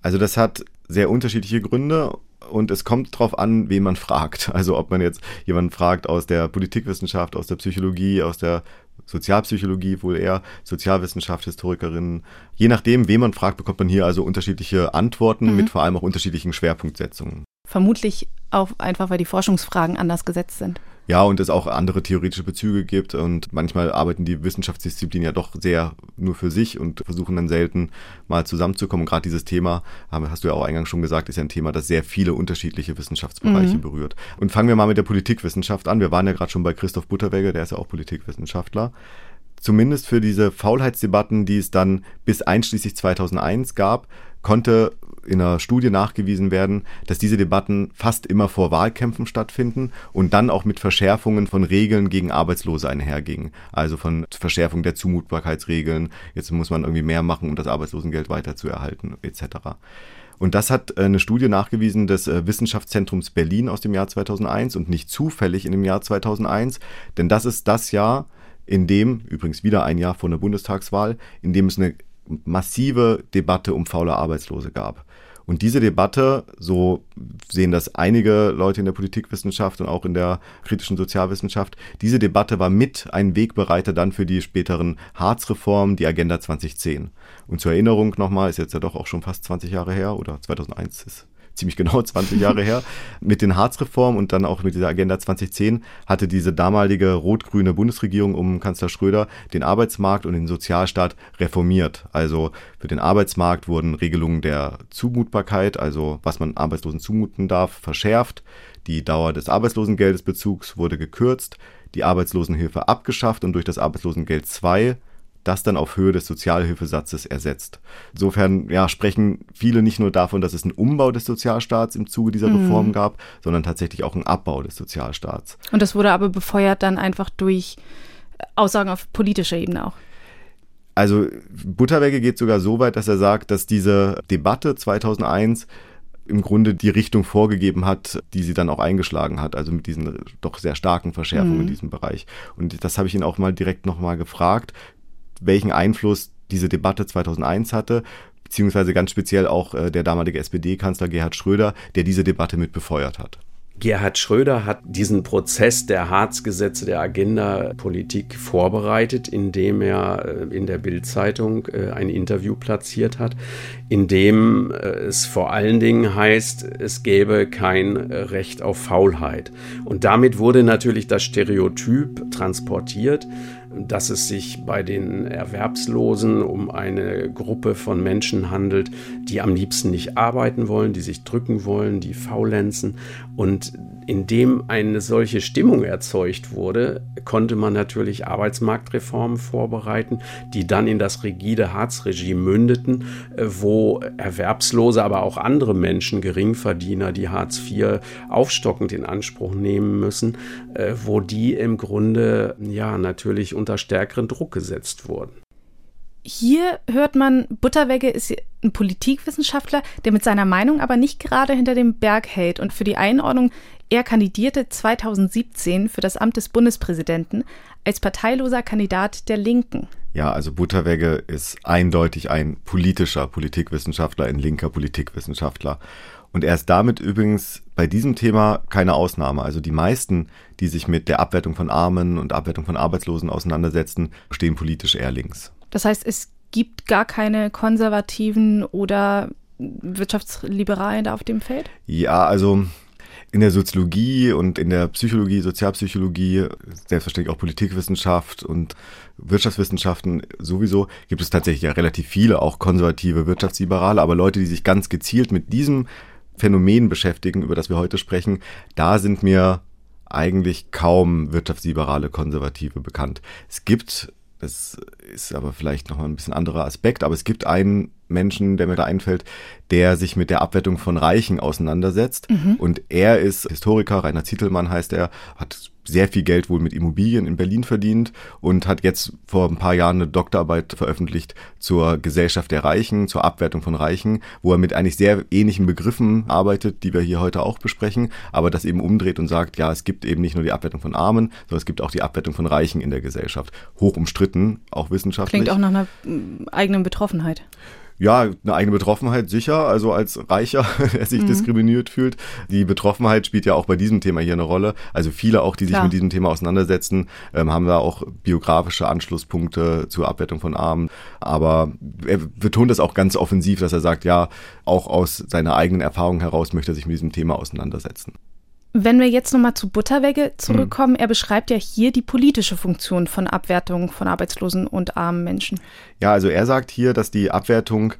Also das hat sehr unterschiedliche Gründe und es kommt darauf an, wen man fragt. Also ob man jetzt jemanden fragt aus der Politikwissenschaft, aus der Psychologie, aus der Sozialpsychologie, wohl eher Sozialwissenschaft, Historikerinnen. Je nachdem, wen man fragt, bekommt man hier also unterschiedliche Antworten mhm. mit vor allem auch unterschiedlichen Schwerpunktsetzungen. Vermutlich auch einfach, weil die Forschungsfragen anders gesetzt sind. Ja, und es auch andere theoretische Bezüge gibt und manchmal arbeiten die Wissenschaftsdisziplinen ja doch sehr nur für sich und versuchen dann selten mal zusammenzukommen. Gerade dieses Thema, hast du ja auch eingangs schon gesagt, ist ja ein Thema, das sehr viele unterschiedliche Wissenschaftsbereiche mhm. berührt. Und fangen wir mal mit der Politikwissenschaft an. Wir waren ja gerade schon bei Christoph Butterwegge, der ist ja auch Politikwissenschaftler zumindest für diese Faulheitsdebatten, die es dann bis einschließlich 2001 gab, konnte in einer Studie nachgewiesen werden, dass diese Debatten fast immer vor Wahlkämpfen stattfinden und dann auch mit Verschärfungen von Regeln gegen Arbeitslose einhergingen. Also von Verschärfung der Zumutbarkeitsregeln, jetzt muss man irgendwie mehr machen, um das Arbeitslosengeld weiterzuerhalten, etc. Und das hat äh, eine Studie nachgewiesen des äh, Wissenschaftszentrums Berlin aus dem Jahr 2001 und nicht zufällig in dem Jahr 2001, denn das ist das Jahr, in dem, übrigens wieder ein Jahr vor der Bundestagswahl, in dem es eine massive Debatte um faule Arbeitslose gab. Und diese Debatte, so sehen das einige Leute in der Politikwissenschaft und auch in der kritischen Sozialwissenschaft, diese Debatte war mit ein Wegbereiter dann für die späteren Harz-Reformen, die Agenda 2010. Und zur Erinnerung nochmal, ist jetzt ja doch auch schon fast 20 Jahre her oder 2001 ist ziemlich genau 20 Jahre her, mit den Harzreformen und dann auch mit dieser Agenda 2010 hatte diese damalige rot-grüne Bundesregierung um Kanzler Schröder den Arbeitsmarkt und den Sozialstaat reformiert. Also für den Arbeitsmarkt wurden Regelungen der Zumutbarkeit, also was man Arbeitslosen zumuten darf, verschärft. Die Dauer des Arbeitslosengeldesbezugs wurde gekürzt, die Arbeitslosenhilfe abgeschafft und durch das Arbeitslosengeld 2 das dann auf Höhe des Sozialhilfesatzes ersetzt. Insofern ja, sprechen viele nicht nur davon, dass es einen Umbau des Sozialstaats im Zuge dieser mhm. Reform gab, sondern tatsächlich auch einen Abbau des Sozialstaats. Und das wurde aber befeuert dann einfach durch Aussagen auf politischer Ebene auch. Also Butterwege geht sogar so weit, dass er sagt, dass diese Debatte 2001 im Grunde die Richtung vorgegeben hat, die sie dann auch eingeschlagen hat, also mit diesen doch sehr starken Verschärfungen mhm. in diesem Bereich. Und das habe ich ihn auch mal direkt nochmal gefragt, welchen Einfluss diese Debatte 2001 hatte, beziehungsweise ganz speziell auch äh, der damalige SPD-Kanzler Gerhard Schröder, der diese Debatte mit befeuert hat. Gerhard Schröder hat diesen Prozess der Harzgesetze der Agenda-Politik vorbereitet, indem er äh, in der Bild-Zeitung äh, ein Interview platziert hat, in dem es vor allen Dingen heißt, es gäbe kein Recht auf Faulheit. Und damit wurde natürlich das Stereotyp transportiert, dass es sich bei den Erwerbslosen um eine Gruppe von Menschen handelt, die am liebsten nicht arbeiten wollen, die sich drücken wollen, die faulenzen. Und indem eine solche Stimmung erzeugt wurde, konnte man natürlich Arbeitsmarktreformen vorbereiten, die dann in das rigide Harz-Regime mündeten, äh, wo Erwerbslose, aber auch andere Menschen, Geringverdiener, die Hartz IV aufstockend in Anspruch nehmen müssen, äh, wo die im Grunde ja natürlich unter stärkeren Druck gesetzt wurden. Hier hört man, Butterwegge ist ein Politikwissenschaftler, der mit seiner Meinung aber nicht gerade hinter dem Berg hält. Und für die Einordnung, er kandidierte 2017 für das Amt des Bundespräsidenten als parteiloser Kandidat der Linken. Ja, also Butterwegge ist eindeutig ein politischer Politikwissenschaftler, ein linker Politikwissenschaftler. Und er ist damit übrigens bei diesem Thema keine Ausnahme. Also die meisten, die sich mit der Abwertung von Armen und Abwertung von Arbeitslosen auseinandersetzen, stehen politisch eher links. Das heißt, es gibt gar keine konservativen oder Wirtschaftsliberalen da auf dem Feld? Ja, also in der Soziologie und in der Psychologie, Sozialpsychologie, selbstverständlich auch Politikwissenschaft und Wirtschaftswissenschaften sowieso, gibt es tatsächlich ja relativ viele, auch konservative Wirtschaftsliberale, aber Leute, die sich ganz gezielt mit diesem Phänomen beschäftigen, über das wir heute sprechen, da sind mir eigentlich kaum wirtschaftsliberale Konservative bekannt. Es gibt das ist aber vielleicht noch ein bisschen anderer Aspekt, aber es gibt einen Menschen, der mir da einfällt, der sich mit der Abwertung von Reichen auseinandersetzt. Mhm. Und er ist Historiker, Rainer Zietelmann heißt er, hat sehr viel Geld wohl mit Immobilien in Berlin verdient und hat jetzt vor ein paar Jahren eine Doktorarbeit veröffentlicht zur Gesellschaft der Reichen, zur Abwertung von Reichen, wo er mit eigentlich sehr ähnlichen Begriffen arbeitet, die wir hier heute auch besprechen, aber das eben umdreht und sagt, ja, es gibt eben nicht nur die Abwertung von Armen, sondern es gibt auch die Abwertung von Reichen in der Gesellschaft. Hoch umstritten, auch wissenschaftlich. Klingt auch nach einer eigenen Betroffenheit ja, eine eigene Betroffenheit sicher, also als Reicher, der sich mhm. diskriminiert fühlt. Die Betroffenheit spielt ja auch bei diesem Thema hier eine Rolle. Also viele auch, die sich Klar. mit diesem Thema auseinandersetzen, ähm, haben da auch biografische Anschlusspunkte zur Abwertung von Armen. Aber er betont das auch ganz offensiv, dass er sagt, ja, auch aus seiner eigenen Erfahrung heraus möchte er sich mit diesem Thema auseinandersetzen. Wenn wir jetzt nochmal zu Butterwegge zurückkommen, mhm. er beschreibt ja hier die politische Funktion von Abwertung von arbeitslosen und armen Menschen. Ja, also er sagt hier, dass die Abwertung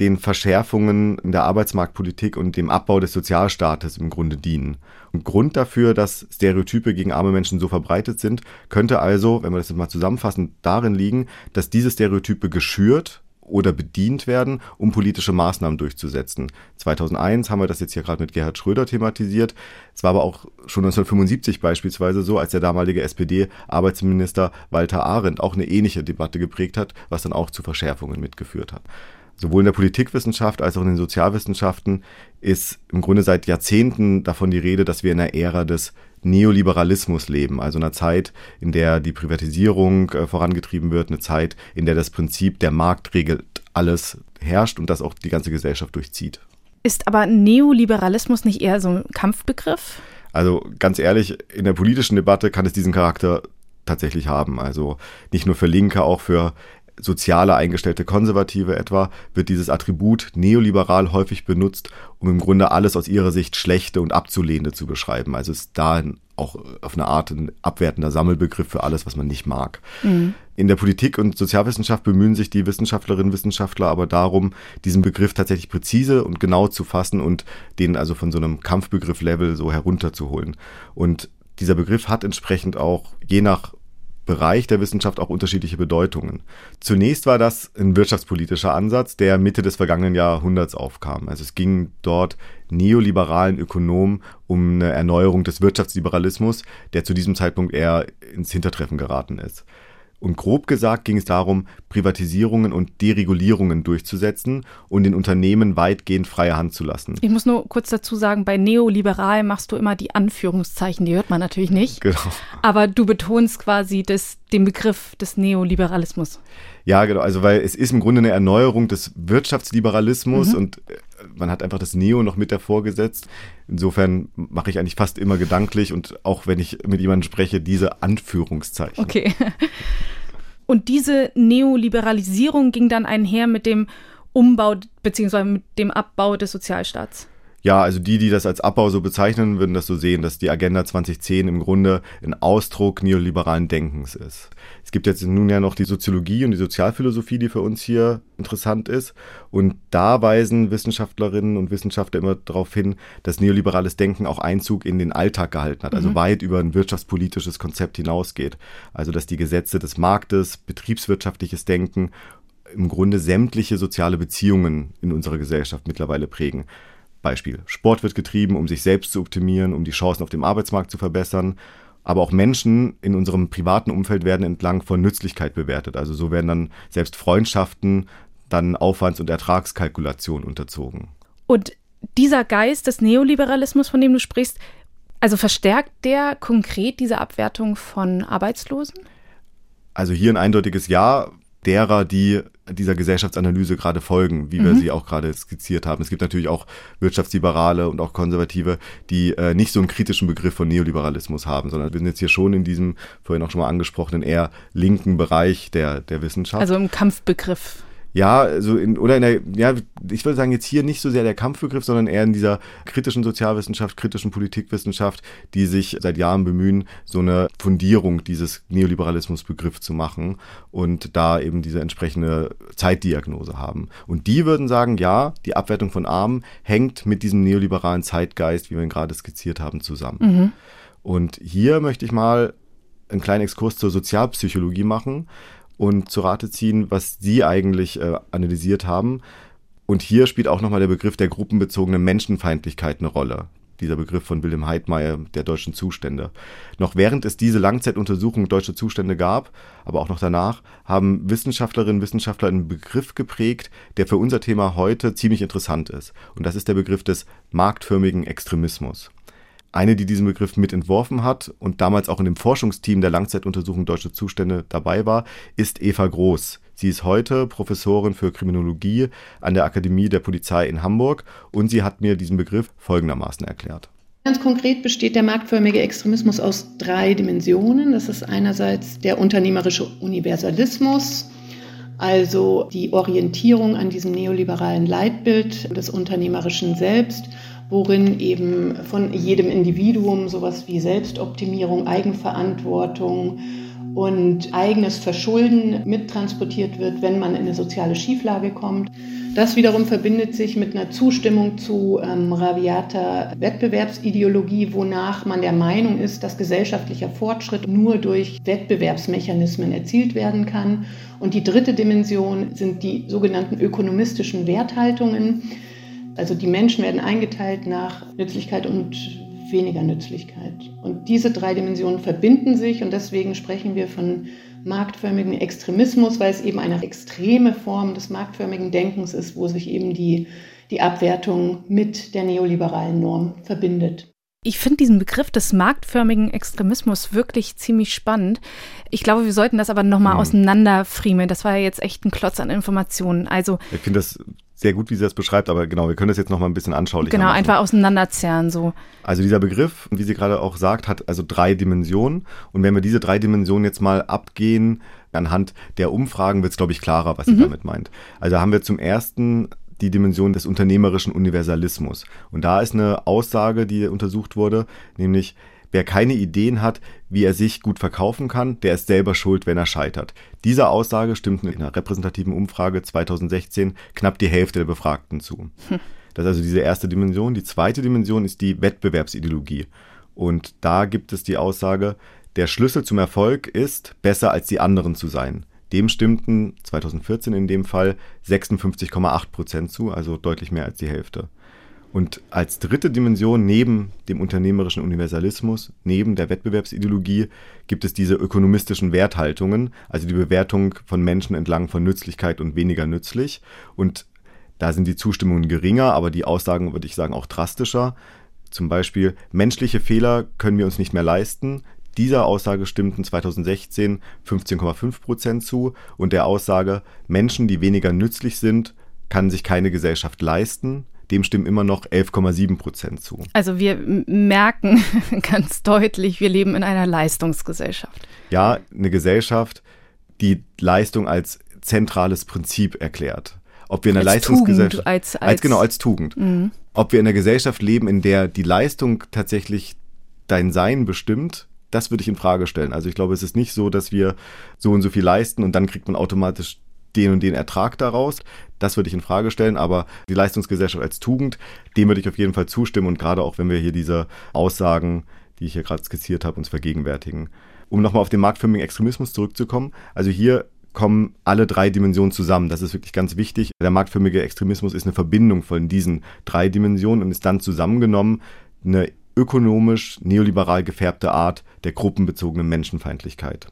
den Verschärfungen in der Arbeitsmarktpolitik und dem Abbau des Sozialstaates im Grunde dienen. Und Grund dafür, dass Stereotype gegen arme Menschen so verbreitet sind, könnte also, wenn wir das jetzt mal zusammenfassen, darin liegen, dass diese Stereotype geschürt oder bedient werden, um politische Maßnahmen durchzusetzen. 2001 haben wir das jetzt hier gerade mit Gerhard Schröder thematisiert. Es war aber auch schon 1975 beispielsweise so, als der damalige SPD-Arbeitsminister Walter Arendt auch eine ähnliche Debatte geprägt hat, was dann auch zu Verschärfungen mitgeführt hat. Sowohl in der Politikwissenschaft als auch in den Sozialwissenschaften ist im Grunde seit Jahrzehnten davon die Rede, dass wir in einer Ära des Neoliberalismus leben, also einer Zeit, in der die Privatisierung äh, vorangetrieben wird, eine Zeit, in der das Prinzip der Markt regelt alles herrscht und das auch die ganze Gesellschaft durchzieht. Ist aber Neoliberalismus nicht eher so ein Kampfbegriff? Also ganz ehrlich, in der politischen Debatte kann es diesen Charakter tatsächlich haben. Also nicht nur für Linke, auch für soziale eingestellte Konservative etwa, wird dieses Attribut neoliberal häufig benutzt, um im Grunde alles aus ihrer Sicht Schlechte und Abzulehnende zu beschreiben. Also ist da auch auf eine Art ein abwertender Sammelbegriff für alles, was man nicht mag. Mhm. In der Politik und Sozialwissenschaft bemühen sich die Wissenschaftlerinnen und Wissenschaftler aber darum, diesen Begriff tatsächlich präzise und genau zu fassen und den also von so einem Kampfbegriff-Level so herunterzuholen. Und dieser Begriff hat entsprechend auch je nach Bereich der Wissenschaft auch unterschiedliche Bedeutungen. Zunächst war das ein wirtschaftspolitischer Ansatz, der Mitte des vergangenen Jahrhunderts aufkam. Also es ging dort neoliberalen Ökonomen um eine Erneuerung des Wirtschaftsliberalismus, der zu diesem Zeitpunkt eher ins Hintertreffen geraten ist. Und grob gesagt ging es darum, Privatisierungen und Deregulierungen durchzusetzen und den Unternehmen weitgehend freie Hand zu lassen. Ich muss nur kurz dazu sagen, bei neoliberal machst du immer die Anführungszeichen, die hört man natürlich nicht. Genau. Aber du betonst quasi das, den Begriff des Neoliberalismus. Ja, genau. Also, weil es ist im Grunde eine Erneuerung des Wirtschaftsliberalismus mhm. und äh, man hat einfach das Neo noch mit davor gesetzt. Insofern mache ich eigentlich fast immer gedanklich und auch wenn ich mit jemandem spreche, diese Anführungszeichen. Okay. Und diese Neoliberalisierung ging dann einher mit dem Umbau bzw. mit dem Abbau des Sozialstaats. Ja, also die, die das als Abbau so bezeichnen, würden das so sehen, dass die Agenda 2010 im Grunde ein Ausdruck neoliberalen Denkens ist. Es gibt jetzt nun ja noch die Soziologie und die Sozialphilosophie, die für uns hier interessant ist. Und da weisen Wissenschaftlerinnen und Wissenschaftler immer darauf hin, dass neoliberales Denken auch Einzug in den Alltag gehalten hat, also mhm. weit über ein wirtschaftspolitisches Konzept hinausgeht. Also dass die Gesetze des Marktes, betriebswirtschaftliches Denken im Grunde sämtliche soziale Beziehungen in unserer Gesellschaft mittlerweile prägen. Beispiel. Sport wird getrieben, um sich selbst zu optimieren, um die Chancen auf dem Arbeitsmarkt zu verbessern. Aber auch Menschen in unserem privaten Umfeld werden entlang von Nützlichkeit bewertet. Also so werden dann selbst Freundschaften dann Aufwands- und Ertragskalkulation unterzogen. Und dieser Geist des Neoliberalismus, von dem du sprichst, also verstärkt der konkret diese Abwertung von Arbeitslosen? Also hier ein eindeutiges Ja derer, die dieser Gesellschaftsanalyse gerade folgen, wie mhm. wir sie auch gerade skizziert haben. Es gibt natürlich auch Wirtschaftsliberale und auch Konservative, die äh, nicht so einen kritischen Begriff von Neoliberalismus haben, sondern wir sind jetzt hier schon in diesem vorhin auch schon mal angesprochenen eher linken Bereich der, der Wissenschaft. Also im Kampfbegriff. Ja, also in, oder in der, ja, ich würde sagen, jetzt hier nicht so sehr der Kampfbegriff, sondern eher in dieser kritischen Sozialwissenschaft, kritischen Politikwissenschaft, die sich seit Jahren bemühen, so eine Fundierung dieses Neoliberalismusbegriff zu machen und da eben diese entsprechende Zeitdiagnose haben. Und die würden sagen, ja, die Abwertung von Armen hängt mit diesem neoliberalen Zeitgeist, wie wir ihn gerade skizziert haben, zusammen. Mhm. Und hier möchte ich mal einen kleinen Exkurs zur Sozialpsychologie machen und zu Rate ziehen, was Sie eigentlich äh, analysiert haben. Und hier spielt auch nochmal der Begriff der gruppenbezogenen Menschenfeindlichkeit eine Rolle. Dieser Begriff von Wilhelm Heidmeier der deutschen Zustände. Noch während es diese Langzeituntersuchung deutsche Zustände gab, aber auch noch danach, haben Wissenschaftlerinnen und Wissenschaftler einen Begriff geprägt, der für unser Thema heute ziemlich interessant ist. Und das ist der Begriff des marktförmigen Extremismus. Eine, die diesen Begriff mit entworfen hat und damals auch in dem Forschungsteam der Langzeituntersuchung Deutsche Zustände dabei war, ist Eva Groß. Sie ist heute Professorin für Kriminologie an der Akademie der Polizei in Hamburg und sie hat mir diesen Begriff folgendermaßen erklärt. Ganz konkret besteht der marktförmige Extremismus aus drei Dimensionen. Das ist einerseits der unternehmerische Universalismus, also die Orientierung an diesem neoliberalen Leitbild des Unternehmerischen Selbst worin eben von jedem Individuum sowas wie Selbstoptimierung, Eigenverantwortung und eigenes Verschulden mittransportiert wird, wenn man in eine soziale Schieflage kommt. Das wiederum verbindet sich mit einer Zustimmung zu ähm, raviater Wettbewerbsideologie, wonach man der Meinung ist, dass gesellschaftlicher Fortschritt nur durch Wettbewerbsmechanismen erzielt werden kann. Und die dritte Dimension sind die sogenannten ökonomistischen Werthaltungen. Also die Menschen werden eingeteilt nach Nützlichkeit und weniger Nützlichkeit. Und diese drei Dimensionen verbinden sich und deswegen sprechen wir von marktförmigen Extremismus, weil es eben eine extreme Form des marktförmigen Denkens ist, wo sich eben die, die Abwertung mit der neoliberalen Norm verbindet. Ich finde diesen Begriff des marktförmigen Extremismus wirklich ziemlich spannend. Ich glaube, wir sollten das aber nochmal mhm. auseinanderfriemeln. Das war ja jetzt echt ein Klotz an Informationen. Also ich finde das sehr gut, wie sie das beschreibt, aber genau, wir können das jetzt noch mal ein bisschen anschaulicher Genau, machen. einfach auseinanderzerren so. Also dieser Begriff, wie sie gerade auch sagt, hat also drei Dimensionen und wenn wir diese drei Dimensionen jetzt mal abgehen, anhand der Umfragen wird es, glaube ich, klarer, was sie mhm. damit meint. Also haben wir zum ersten die Dimension des unternehmerischen Universalismus. Und da ist eine Aussage, die untersucht wurde, nämlich Wer keine Ideen hat, wie er sich gut verkaufen kann, der ist selber schuld, wenn er scheitert. Dieser Aussage stimmten in einer repräsentativen Umfrage 2016 knapp die Hälfte der Befragten zu. Hm. Das ist also diese erste Dimension. Die zweite Dimension ist die Wettbewerbsideologie. Und da gibt es die Aussage, der Schlüssel zum Erfolg ist, besser als die anderen zu sein. Dem stimmten 2014 in dem Fall 56,8 Prozent zu, also deutlich mehr als die Hälfte. Und als dritte Dimension neben dem unternehmerischen Universalismus, neben der Wettbewerbsideologie, gibt es diese ökonomistischen Werthaltungen, also die Bewertung von Menschen entlang von Nützlichkeit und weniger nützlich. Und da sind die Zustimmungen geringer, aber die Aussagen, würde ich sagen, auch drastischer. Zum Beispiel, menschliche Fehler können wir uns nicht mehr leisten. Dieser Aussage stimmten 2016 15,5 Prozent zu und der Aussage, Menschen, die weniger nützlich sind, kann sich keine Gesellschaft leisten dem stimmen immer noch 11,7 Prozent zu. Also wir merken ganz deutlich, wir leben in einer Leistungsgesellschaft. Ja, eine Gesellschaft, die Leistung als zentrales Prinzip erklärt. Ob wir in einer als Leistungsgesellschaft Tugend, als, als, als genau als Tugend. Mhm. Ob wir in einer Gesellschaft leben, in der die Leistung tatsächlich dein Sein bestimmt, das würde ich in Frage stellen. Also ich glaube, es ist nicht so, dass wir so und so viel leisten und dann kriegt man automatisch den und den Ertrag daraus. Das würde ich in Frage stellen, aber die Leistungsgesellschaft als Tugend, dem würde ich auf jeden Fall zustimmen und gerade auch wenn wir hier diese Aussagen, die ich hier gerade skizziert habe, uns vergegenwärtigen. Um nochmal auf den marktförmigen Extremismus zurückzukommen, also hier kommen alle drei Dimensionen zusammen. Das ist wirklich ganz wichtig. Der marktförmige Extremismus ist eine Verbindung von diesen drei Dimensionen und ist dann zusammengenommen eine ökonomisch neoliberal gefärbte Art der gruppenbezogenen Menschenfeindlichkeit.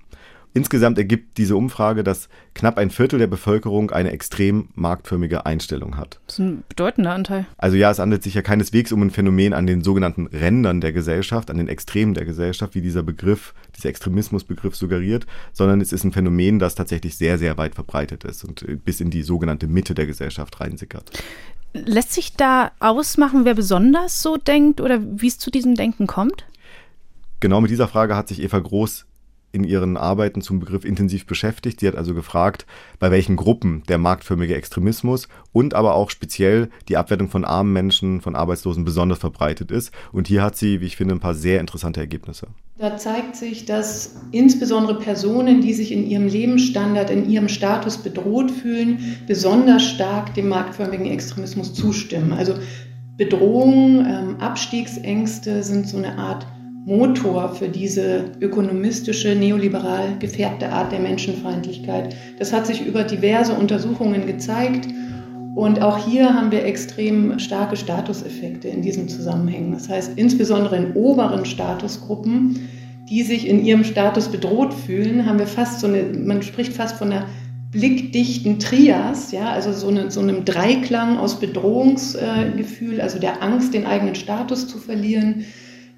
Insgesamt ergibt diese Umfrage, dass knapp ein Viertel der Bevölkerung eine extrem marktförmige Einstellung hat. Das ist ein bedeutender Anteil. Also ja, es handelt sich ja keineswegs um ein Phänomen an den sogenannten Rändern der Gesellschaft, an den Extremen der Gesellschaft, wie dieser Begriff, dieser Extremismusbegriff suggeriert, sondern es ist ein Phänomen, das tatsächlich sehr, sehr weit verbreitet ist und bis in die sogenannte Mitte der Gesellschaft reinsickert. Lässt sich da ausmachen, wer besonders so denkt oder wie es zu diesem Denken kommt? Genau mit dieser Frage hat sich Eva Groß in ihren Arbeiten zum Begriff intensiv beschäftigt. Sie hat also gefragt, bei welchen Gruppen der marktförmige Extremismus und aber auch speziell die Abwertung von armen Menschen, von Arbeitslosen besonders verbreitet ist. Und hier hat sie, wie ich finde, ein paar sehr interessante Ergebnisse. Da zeigt sich, dass insbesondere Personen, die sich in ihrem Lebensstandard, in ihrem Status bedroht fühlen, besonders stark dem marktförmigen Extremismus zustimmen. Also Bedrohungen, ähm, Abstiegsängste sind so eine Art Motor für diese ökonomistische, neoliberal gefärbte Art der Menschenfeindlichkeit. Das hat sich über diverse Untersuchungen gezeigt. Und auch hier haben wir extrem starke Statuseffekte in diesen Zusammenhängen. Das heißt, insbesondere in oberen Statusgruppen, die sich in ihrem Status bedroht fühlen, haben wir fast so eine, man spricht fast von einer blickdichten Trias, ja, also so, eine, so einem Dreiklang aus Bedrohungsgefühl, also der Angst, den eigenen Status zu verlieren,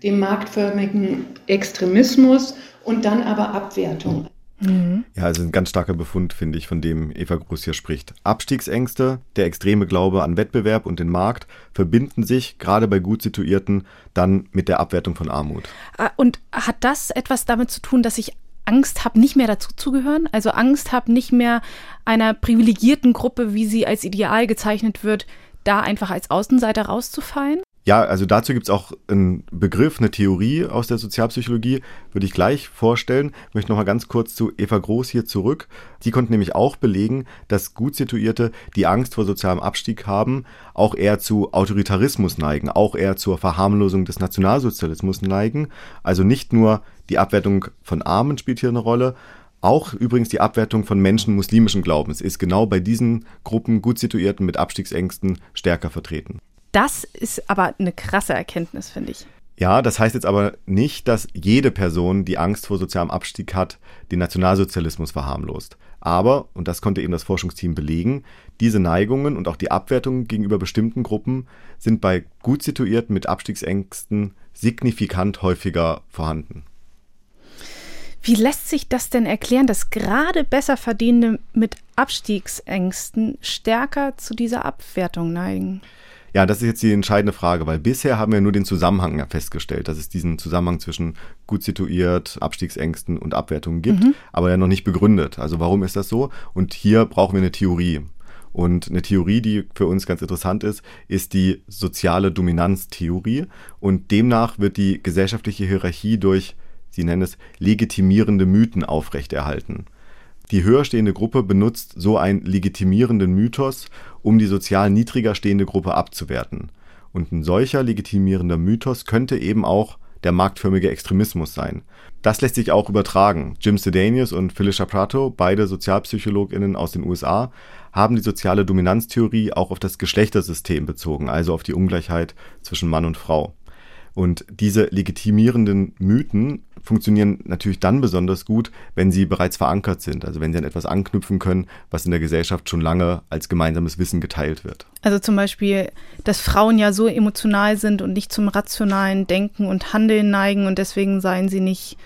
dem marktförmigen Extremismus und dann aber Abwertung. Mhm. Ja, also ein ganz starker Befund, finde ich, von dem Eva Groß hier spricht. Abstiegsängste, der extreme Glaube an Wettbewerb und den Markt verbinden sich gerade bei gut situierten dann mit der Abwertung von Armut. Ah, und hat das etwas damit zu tun, dass ich Angst habe, nicht mehr dazu zu gehören? Also Angst habe, nicht mehr einer privilegierten Gruppe, wie sie als Ideal gezeichnet wird, da einfach als Außenseiter rauszufallen? Ja, also dazu gibt es auch einen Begriff, eine Theorie aus der Sozialpsychologie, würde ich gleich vorstellen. Ich möchte nochmal ganz kurz zu Eva Groß hier zurück. Die konnte nämlich auch belegen, dass gut Situierte, die Angst vor sozialem Abstieg haben, auch eher zu Autoritarismus neigen, auch eher zur Verharmlosung des Nationalsozialismus neigen. Also nicht nur die Abwertung von Armen spielt hier eine Rolle, auch übrigens die Abwertung von Menschen muslimischen Glaubens ist genau bei diesen Gruppen gut situierten mit Abstiegsängsten stärker vertreten. Das ist aber eine krasse Erkenntnis, finde ich. Ja, das heißt jetzt aber nicht, dass jede Person, die Angst vor sozialem Abstieg hat, den Nationalsozialismus verharmlost. Aber, und das konnte eben das Forschungsteam belegen, diese Neigungen und auch die Abwertungen gegenüber bestimmten Gruppen sind bei gut situierten mit Abstiegsängsten signifikant häufiger vorhanden. Wie lässt sich das denn erklären, dass gerade Besserverdienende mit Abstiegsängsten stärker zu dieser Abwertung neigen? Ja, das ist jetzt die entscheidende Frage, weil bisher haben wir nur den Zusammenhang festgestellt, dass es diesen Zusammenhang zwischen gut situiert, Abstiegsängsten und Abwertungen gibt, mhm. aber ja noch nicht begründet. Also warum ist das so? Und hier brauchen wir eine Theorie. Und eine Theorie, die für uns ganz interessant ist, ist die soziale Dominanztheorie. Und demnach wird die gesellschaftliche Hierarchie durch, sie nennen es, legitimierende Mythen aufrechterhalten. Die höher stehende Gruppe benutzt so einen legitimierenden Mythos, um die sozial niedriger stehende Gruppe abzuwerten. Und ein solcher legitimierender Mythos könnte eben auch der marktförmige Extremismus sein. Das lässt sich auch übertragen. Jim Sedanius und Felicia Prato, beide SozialpsychologInnen aus den USA, haben die soziale Dominanztheorie auch auf das Geschlechtersystem bezogen, also auf die Ungleichheit zwischen Mann und Frau. Und diese legitimierenden Mythen funktionieren natürlich dann besonders gut, wenn sie bereits verankert sind, also wenn sie an etwas anknüpfen können, was in der Gesellschaft schon lange als gemeinsames Wissen geteilt wird. Also zum Beispiel, dass Frauen ja so emotional sind und nicht zum rationalen Denken und Handeln neigen und deswegen seien sie nicht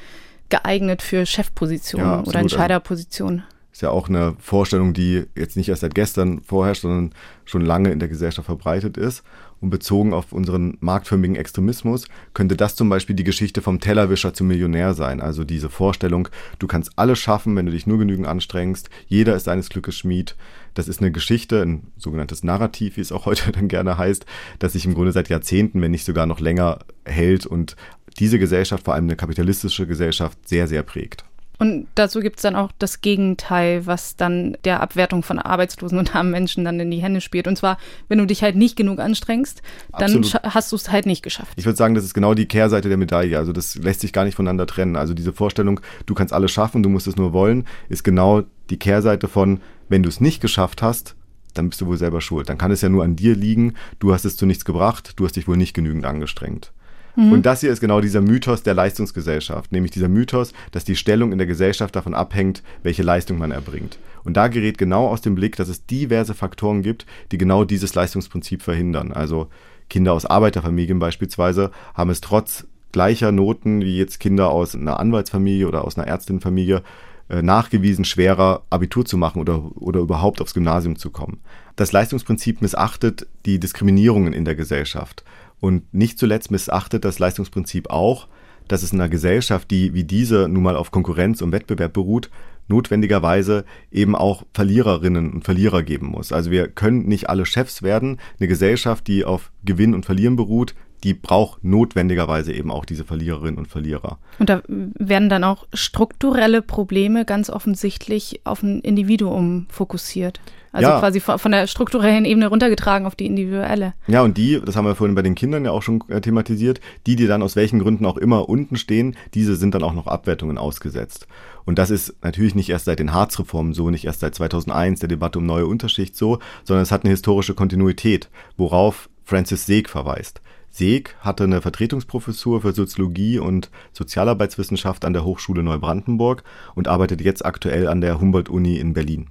geeignet für Chefpositionen ja, oder also Entscheiderpositionen. Ist ja auch eine Vorstellung, die jetzt nicht erst seit gestern vorherrscht, sondern schon lange in der Gesellschaft verbreitet ist. Und bezogen auf unseren marktförmigen Extremismus könnte das zum Beispiel die Geschichte vom Tellerwischer zum Millionär sein. Also diese Vorstellung, du kannst alles schaffen, wenn du dich nur genügend anstrengst. Jeder ist seines Glückes Schmied. Das ist eine Geschichte, ein sogenanntes Narrativ, wie es auch heute dann gerne heißt, das sich im Grunde seit Jahrzehnten, wenn nicht sogar noch länger hält und diese Gesellschaft, vor allem eine kapitalistische Gesellschaft, sehr, sehr prägt. Und dazu gibt es dann auch das Gegenteil, was dann der Abwertung von Arbeitslosen und armen Menschen dann in die Hände spielt. Und zwar, wenn du dich halt nicht genug anstrengst, dann hast du es halt nicht geschafft. Ich würde sagen, das ist genau die Kehrseite der Medaille. Also das lässt sich gar nicht voneinander trennen. Also diese Vorstellung, du kannst alles schaffen, du musst es nur wollen, ist genau die Kehrseite von, wenn du es nicht geschafft hast, dann bist du wohl selber schuld. Dann kann es ja nur an dir liegen, du hast es zu nichts gebracht, du hast dich wohl nicht genügend angestrengt. Mhm. Und das hier ist genau dieser Mythos der Leistungsgesellschaft, nämlich dieser Mythos, dass die Stellung in der Gesellschaft davon abhängt, welche Leistung man erbringt. Und da gerät genau aus dem Blick, dass es diverse Faktoren gibt, die genau dieses Leistungsprinzip verhindern. Also Kinder aus Arbeiterfamilien beispielsweise haben es trotz gleicher Noten wie jetzt Kinder aus einer Anwaltsfamilie oder aus einer Ärztinfamilie äh, nachgewiesen schwerer Abitur zu machen oder, oder überhaupt aufs Gymnasium zu kommen. Das Leistungsprinzip missachtet die Diskriminierungen in der Gesellschaft. Und nicht zuletzt missachtet das Leistungsprinzip auch, dass es in einer Gesellschaft, die wie diese nun mal auf Konkurrenz und Wettbewerb beruht, notwendigerweise eben auch Verliererinnen und Verlierer geben muss. Also wir können nicht alle Chefs werden. Eine Gesellschaft, die auf Gewinn und Verlieren beruht, die braucht notwendigerweise eben auch diese Verliererinnen und Verlierer. Und da werden dann auch strukturelle Probleme ganz offensichtlich auf ein Individuum fokussiert. Also ja. quasi von der strukturellen Ebene runtergetragen auf die individuelle. Ja, und die, das haben wir vorhin bei den Kindern ja auch schon äh, thematisiert, die, die dann aus welchen Gründen auch immer unten stehen, diese sind dann auch noch Abwertungen ausgesetzt. Und das ist natürlich nicht erst seit den Harzreformen so, nicht erst seit 2001 der Debatte um neue Unterschicht so, sondern es hat eine historische Kontinuität, worauf Francis Seeg verweist. Seeg hatte eine Vertretungsprofessur für Soziologie und Sozialarbeitswissenschaft an der Hochschule Neubrandenburg und arbeitet jetzt aktuell an der Humboldt-Uni in Berlin.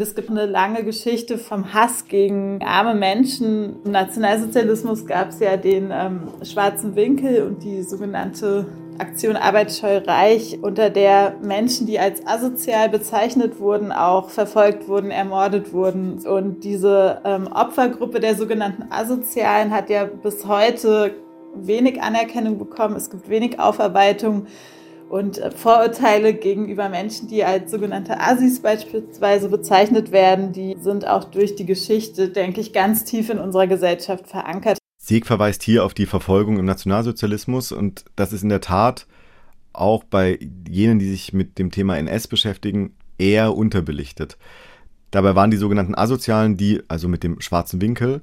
Es gibt eine lange Geschichte vom Hass gegen arme Menschen. Im Nationalsozialismus gab es ja den ähm, schwarzen Winkel und die sogenannte Aktion Arbeitsscheu Reich, unter der Menschen, die als asozial bezeichnet wurden, auch verfolgt wurden, ermordet wurden. Und diese ähm, Opfergruppe der sogenannten Asozialen hat ja bis heute wenig Anerkennung bekommen. Es gibt wenig Aufarbeitung. Und äh, Vorurteile gegenüber Menschen, die als sogenannte Assis beispielsweise bezeichnet werden, die sind auch durch die Geschichte, denke ich, ganz tief in unserer Gesellschaft verankert. Sieg verweist hier auf die Verfolgung im Nationalsozialismus und das ist in der Tat auch bei jenen, die sich mit dem Thema NS beschäftigen, eher unterbelichtet. Dabei waren die sogenannten Asozialen, die also mit dem schwarzen Winkel,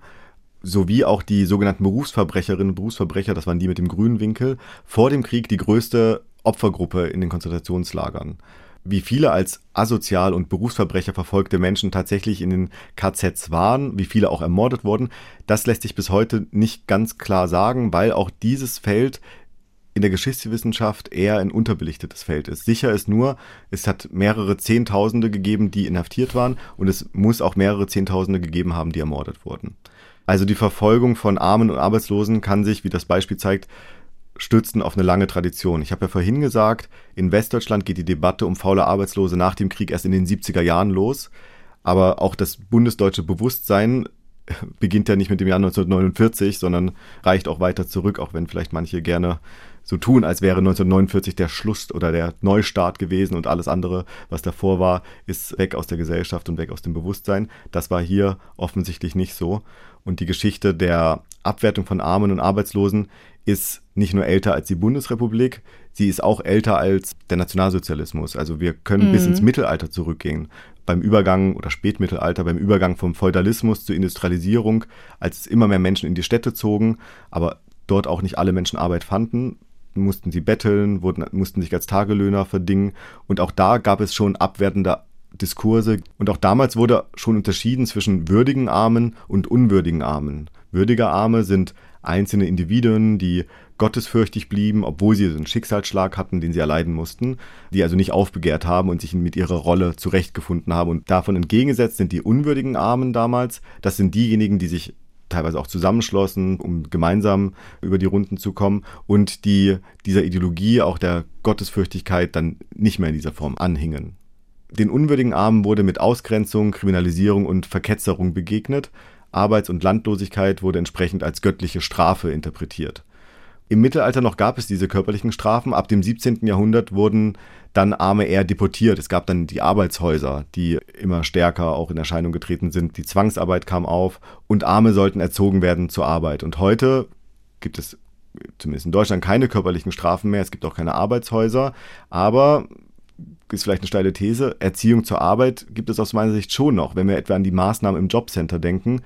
sowie auch die sogenannten Berufsverbrecherinnen und Berufsverbrecher, das waren die mit dem grünen Winkel, vor dem Krieg die größte Opfergruppe in den Konzentrationslagern. Wie viele als asozial und Berufsverbrecher verfolgte Menschen tatsächlich in den KZs waren, wie viele auch ermordet wurden, das lässt sich bis heute nicht ganz klar sagen, weil auch dieses Feld in der Geschichtswissenschaft eher ein unterbelichtetes Feld ist. Sicher ist nur, es hat mehrere Zehntausende gegeben, die inhaftiert waren und es muss auch mehrere Zehntausende gegeben haben, die ermordet wurden. Also die Verfolgung von Armen und Arbeitslosen kann sich, wie das Beispiel zeigt, stützen auf eine lange Tradition. Ich habe ja vorhin gesagt, in Westdeutschland geht die Debatte um faule Arbeitslose nach dem Krieg erst in den 70er Jahren los. Aber auch das bundesdeutsche Bewusstsein beginnt ja nicht mit dem Jahr 1949, sondern reicht auch weiter zurück, auch wenn vielleicht manche gerne so tun, als wäre 1949 der Schluss oder der Neustart gewesen und alles andere, was davor war, ist weg aus der Gesellschaft und weg aus dem Bewusstsein. Das war hier offensichtlich nicht so. Und die Geschichte der Abwertung von Armen und Arbeitslosen ist nicht nur älter als die Bundesrepublik, sie ist auch älter als der Nationalsozialismus. Also wir können mhm. bis ins Mittelalter zurückgehen. Beim Übergang oder Spätmittelalter, beim Übergang vom Feudalismus zur Industrialisierung, als immer mehr Menschen in die Städte zogen, aber dort auch nicht alle Menschen Arbeit fanden, mussten sie betteln, wurden, mussten sich als Tagelöhner verdingen. Und auch da gab es schon abwertende Diskurse. Und auch damals wurde schon unterschieden zwischen würdigen Armen und unwürdigen Armen. Würdige Arme sind einzelne Individuen, die gottesfürchtig blieben, obwohl sie einen Schicksalsschlag hatten, den sie erleiden mussten, die also nicht aufbegehrt haben und sich mit ihrer Rolle zurechtgefunden haben. Und davon entgegengesetzt sind die unwürdigen Armen damals. Das sind diejenigen, die sich teilweise auch zusammenschlossen, um gemeinsam über die Runden zu kommen und die dieser Ideologie, auch der Gottesfürchtigkeit, dann nicht mehr in dieser Form anhingen. Den unwürdigen Armen wurde mit Ausgrenzung, Kriminalisierung und Verketzerung begegnet. Arbeits- und Landlosigkeit wurde entsprechend als göttliche Strafe interpretiert. Im Mittelalter noch gab es diese körperlichen Strafen. Ab dem 17. Jahrhundert wurden dann Arme eher deportiert. Es gab dann die Arbeitshäuser, die immer stärker auch in Erscheinung getreten sind. Die Zwangsarbeit kam auf und Arme sollten erzogen werden zur Arbeit. Und heute gibt es zumindest in Deutschland keine körperlichen Strafen mehr. Es gibt auch keine Arbeitshäuser. Aber ist vielleicht eine steile These, Erziehung zur Arbeit gibt es aus meiner Sicht schon noch, wenn wir etwa an die Maßnahmen im Jobcenter denken,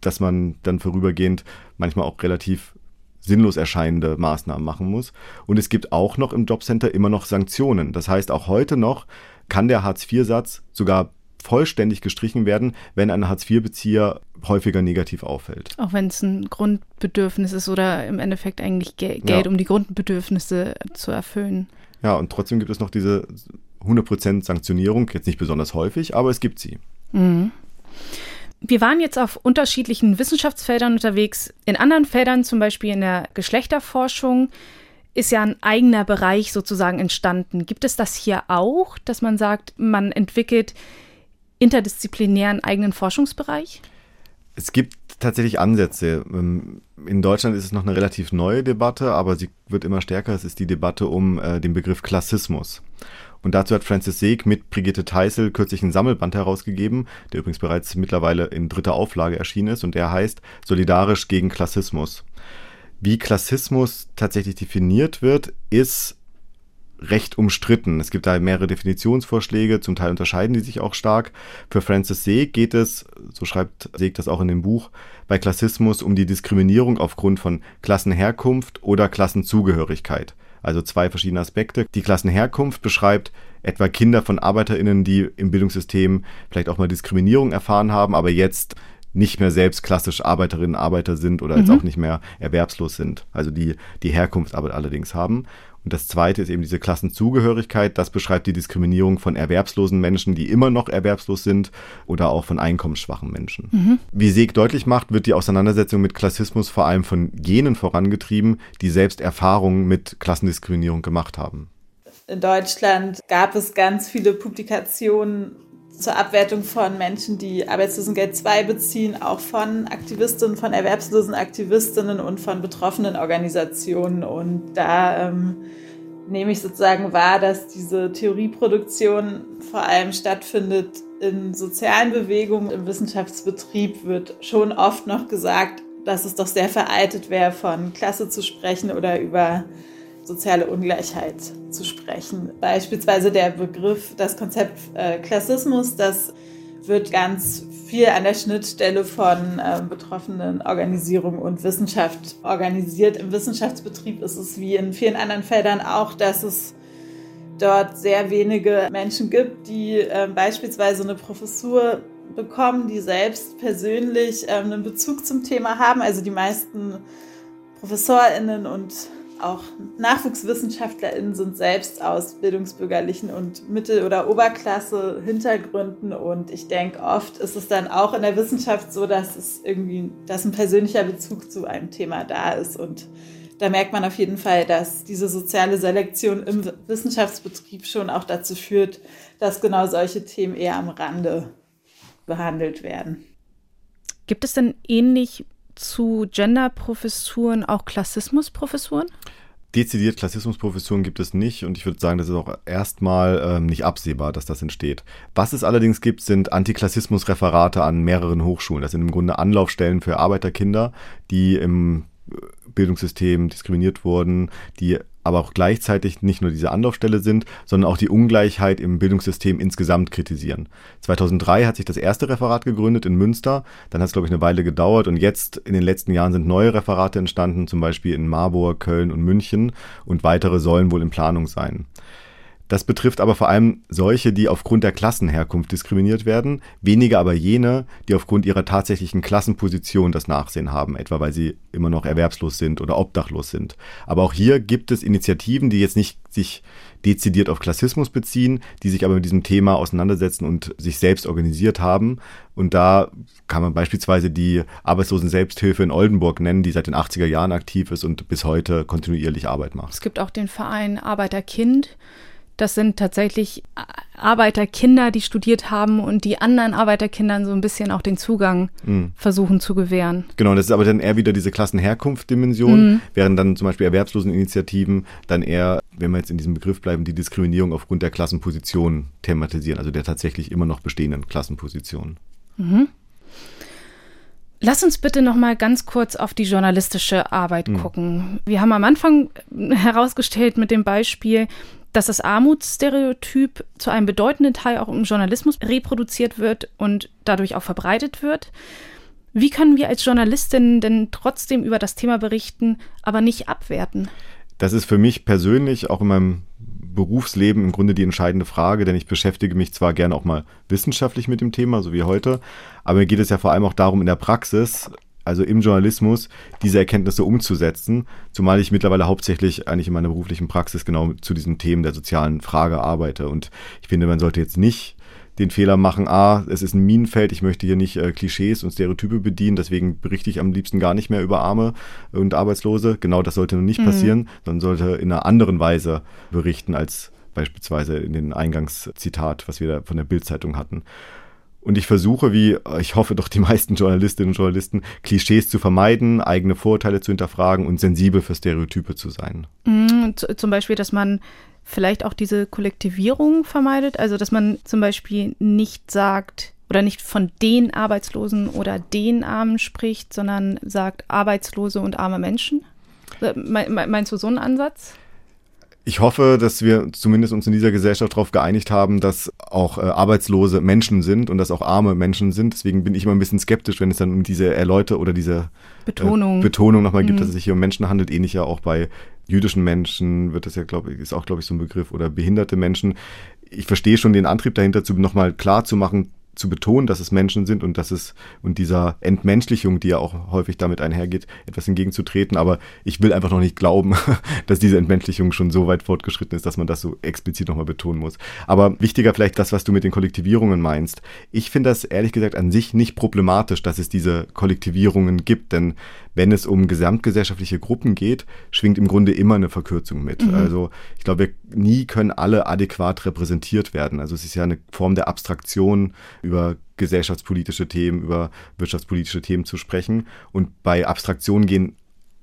dass man dann vorübergehend manchmal auch relativ sinnlos erscheinende Maßnahmen machen muss. Und es gibt auch noch im Jobcenter immer noch Sanktionen. Das heißt, auch heute noch kann der Hartz-IV-Satz sogar vollständig gestrichen werden, wenn ein Hartz-IV-Bezieher häufiger negativ auffällt. Auch wenn es ein Grundbedürfnis ist oder im Endeffekt eigentlich Geld, ja. um die Grundbedürfnisse zu erfüllen. Ja, und trotzdem gibt es noch diese 100% Sanktionierung, jetzt nicht besonders häufig, aber es gibt sie. Mhm. Wir waren jetzt auf unterschiedlichen Wissenschaftsfeldern unterwegs. In anderen Feldern, zum Beispiel in der Geschlechterforschung, ist ja ein eigener Bereich sozusagen entstanden. Gibt es das hier auch, dass man sagt, man entwickelt interdisziplinär einen eigenen Forschungsbereich? Es gibt tatsächlich Ansätze. Ähm, in Deutschland ist es noch eine relativ neue Debatte, aber sie wird immer stärker. Es ist die Debatte um äh, den Begriff Klassismus. Und dazu hat Francis Seeg mit Brigitte Teissel kürzlich einen Sammelband herausgegeben, der übrigens bereits mittlerweile in dritter Auflage erschienen ist und der heißt Solidarisch gegen Klassismus. Wie Klassismus tatsächlich definiert wird, ist recht umstritten. Es gibt da mehrere Definitionsvorschläge, zum Teil unterscheiden die sich auch stark. Für Francis Seeg geht es, so schreibt Seeg das auch in dem Buch, bei Klassismus um die Diskriminierung aufgrund von Klassenherkunft oder Klassenzugehörigkeit also zwei verschiedene Aspekte. Die Klassenherkunft beschreibt etwa Kinder von ArbeiterInnen, die im Bildungssystem vielleicht auch mal Diskriminierung erfahren haben, aber jetzt nicht mehr selbst klassisch Arbeiterinnen, Arbeiter sind oder mhm. jetzt auch nicht mehr erwerbslos sind. Also die die Herkunft aber allerdings haben. Und das zweite ist eben diese Klassenzugehörigkeit. Das beschreibt die Diskriminierung von erwerbslosen Menschen, die immer noch erwerbslos sind oder auch von einkommensschwachen Menschen. Mhm. Wie Seeg deutlich macht, wird die Auseinandersetzung mit Klassismus vor allem von jenen vorangetrieben, die selbst Erfahrungen mit Klassendiskriminierung gemacht haben. In Deutschland gab es ganz viele Publikationen zur Abwertung von Menschen, die Arbeitslosengeld II beziehen, auch von Aktivistinnen, von erwerbslosen Aktivistinnen und von betroffenen Organisationen. Und da ähm, nehme ich sozusagen wahr, dass diese Theorieproduktion vor allem stattfindet in sozialen Bewegungen. Im Wissenschaftsbetrieb wird schon oft noch gesagt, dass es doch sehr veraltet wäre, von Klasse zu sprechen oder über soziale Ungleichheit zu sprechen. Beispielsweise der Begriff, das Konzept äh, Klassismus, das wird ganz viel an der Schnittstelle von äh, betroffenen Organisierungen und Wissenschaft organisiert. Im Wissenschaftsbetrieb ist es wie in vielen anderen Feldern auch, dass es dort sehr wenige Menschen gibt, die äh, beispielsweise eine Professur bekommen, die selbst persönlich ähm, einen Bezug zum Thema haben. Also die meisten ProfessorInnen und auch NachwuchswissenschaftlerInnen sind selbst aus bildungsbürgerlichen und Mittel- oder Oberklasse-Hintergründen. Und ich denke, oft ist es dann auch in der Wissenschaft so, dass es irgendwie, dass ein persönlicher Bezug zu einem Thema da ist. Und da merkt man auf jeden Fall, dass diese soziale Selektion im Wissenschaftsbetrieb schon auch dazu führt, dass genau solche Themen eher am Rande behandelt werden. Gibt es denn ähnlich zu Genderprofessuren auch Klassismusprofessuren? Dezidiert Klassismusprofessuren gibt es nicht und ich würde sagen, das ist auch erstmal ähm, nicht absehbar, dass das entsteht. Was es allerdings gibt, sind Antiklassismusreferate an mehreren Hochschulen. Das sind im Grunde Anlaufstellen für Arbeiterkinder, die im Bildungssystem diskriminiert wurden, die aber auch gleichzeitig nicht nur diese Anlaufstelle sind, sondern auch die Ungleichheit im Bildungssystem insgesamt kritisieren. 2003 hat sich das erste Referat gegründet in Münster, dann hat es, glaube ich, eine Weile gedauert und jetzt in den letzten Jahren sind neue Referate entstanden, zum Beispiel in Marburg, Köln und München und weitere sollen wohl in Planung sein. Das betrifft aber vor allem solche, die aufgrund der Klassenherkunft diskriminiert werden, weniger aber jene, die aufgrund ihrer tatsächlichen Klassenposition das Nachsehen haben, etwa weil sie immer noch erwerbslos sind oder obdachlos sind. Aber auch hier gibt es Initiativen, die jetzt nicht sich dezidiert auf Klassismus beziehen, die sich aber mit diesem Thema auseinandersetzen und sich selbst organisiert haben. Und da kann man beispielsweise die Arbeitslosen Selbsthilfe in Oldenburg nennen, die seit den 80er Jahren aktiv ist und bis heute kontinuierlich Arbeit macht. Es gibt auch den Verein Arbeiterkind das sind tatsächlich Arbeiterkinder, die studiert haben und die anderen Arbeiterkindern so ein bisschen auch den Zugang mhm. versuchen zu gewähren. Genau, das ist aber dann eher wieder diese Klassenherkunft-Dimension, mhm. während dann zum Beispiel Erwerbsloseninitiativen dann eher, wenn wir jetzt in diesem Begriff bleiben, die Diskriminierung aufgrund der Klassenposition thematisieren, also der tatsächlich immer noch bestehenden Klassenposition. Mhm. Lass uns bitte noch mal ganz kurz auf die journalistische Arbeit mhm. gucken. Wir haben am Anfang herausgestellt mit dem Beispiel, dass das Armutsstereotyp zu einem bedeutenden Teil auch im Journalismus reproduziert wird und dadurch auch verbreitet wird. Wie können wir als Journalistinnen denn trotzdem über das Thema berichten, aber nicht abwerten? Das ist für mich persönlich auch in meinem Berufsleben im Grunde die entscheidende Frage, denn ich beschäftige mich zwar gerne auch mal wissenschaftlich mit dem Thema, so wie heute, aber mir geht es ja vor allem auch darum, in der Praxis also im Journalismus, diese Erkenntnisse umzusetzen, zumal ich mittlerweile hauptsächlich eigentlich in meiner beruflichen Praxis genau zu diesen Themen der sozialen Frage arbeite. Und ich finde, man sollte jetzt nicht den Fehler machen, ah, es ist ein Minenfeld, ich möchte hier nicht äh, Klischees und Stereotype bedienen, deswegen berichte ich am liebsten gar nicht mehr über Arme und Arbeitslose. Genau das sollte nicht mhm. passieren, sondern sollte in einer anderen Weise berichten als beispielsweise in den Eingangszitat, was wir da von der Bildzeitung hatten. Und ich versuche, wie ich hoffe doch die meisten Journalistinnen und Journalisten, Klischees zu vermeiden, eigene Vorurteile zu hinterfragen und sensibel für Stereotype zu sein. Mhm, zum Beispiel, dass man vielleicht auch diese Kollektivierung vermeidet, also dass man zum Beispiel nicht sagt oder nicht von den Arbeitslosen oder den Armen spricht, sondern sagt Arbeitslose und arme Menschen. Äh, meinst du so einen Ansatz? Ich hoffe, dass wir zumindest uns in dieser Gesellschaft darauf geeinigt haben, dass auch äh, arbeitslose Menschen sind und dass auch arme Menschen sind. Deswegen bin ich immer ein bisschen skeptisch, wenn es dann um diese Erläute oder diese Betonung, äh, Betonung nochmal mhm. gibt, dass es sich hier um Menschen handelt. Ähnlich ja auch bei jüdischen Menschen wird das ja, glaube ich, ist auch, glaube ich, so ein Begriff oder behinderte Menschen. Ich verstehe schon den Antrieb dahinter, zu nochmal klar zu machen, zu betonen, dass es Menschen sind und dass es und dieser Entmenschlichung, die ja auch häufig damit einhergeht, etwas entgegenzutreten. Aber ich will einfach noch nicht glauben, dass diese Entmenschlichung schon so weit fortgeschritten ist, dass man das so explizit nochmal betonen muss. Aber wichtiger vielleicht das, was du mit den Kollektivierungen meinst. Ich finde das ehrlich gesagt an sich nicht problematisch, dass es diese Kollektivierungen gibt, denn wenn es um gesamtgesellschaftliche Gruppen geht, schwingt im Grunde immer eine Verkürzung mit. Mhm. Also ich glaube, nie können alle adäquat repräsentiert werden. Also es ist ja eine Form der Abstraktion über gesellschaftspolitische Themen, über wirtschaftspolitische Themen zu sprechen. Und bei Abstraktion gehen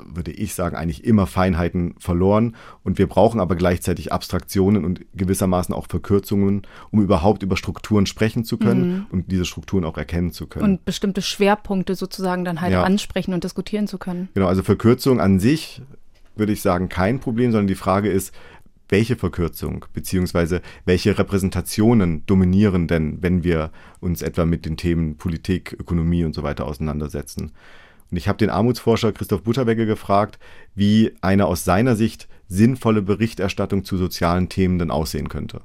würde ich sagen, eigentlich immer Feinheiten verloren. Und wir brauchen aber gleichzeitig Abstraktionen und gewissermaßen auch Verkürzungen, um überhaupt über Strukturen sprechen zu können mhm. und diese Strukturen auch erkennen zu können. Und bestimmte Schwerpunkte sozusagen dann halt ja. ansprechen und diskutieren zu können. Genau, also Verkürzung an sich würde ich sagen, kein Problem, sondern die Frage ist, welche Verkürzung beziehungsweise welche Repräsentationen dominieren denn, wenn wir uns etwa mit den Themen Politik, Ökonomie und so weiter auseinandersetzen. Und ich habe den Armutsforscher Christoph Butterwegge gefragt, wie eine aus seiner Sicht sinnvolle Berichterstattung zu sozialen Themen denn aussehen könnte.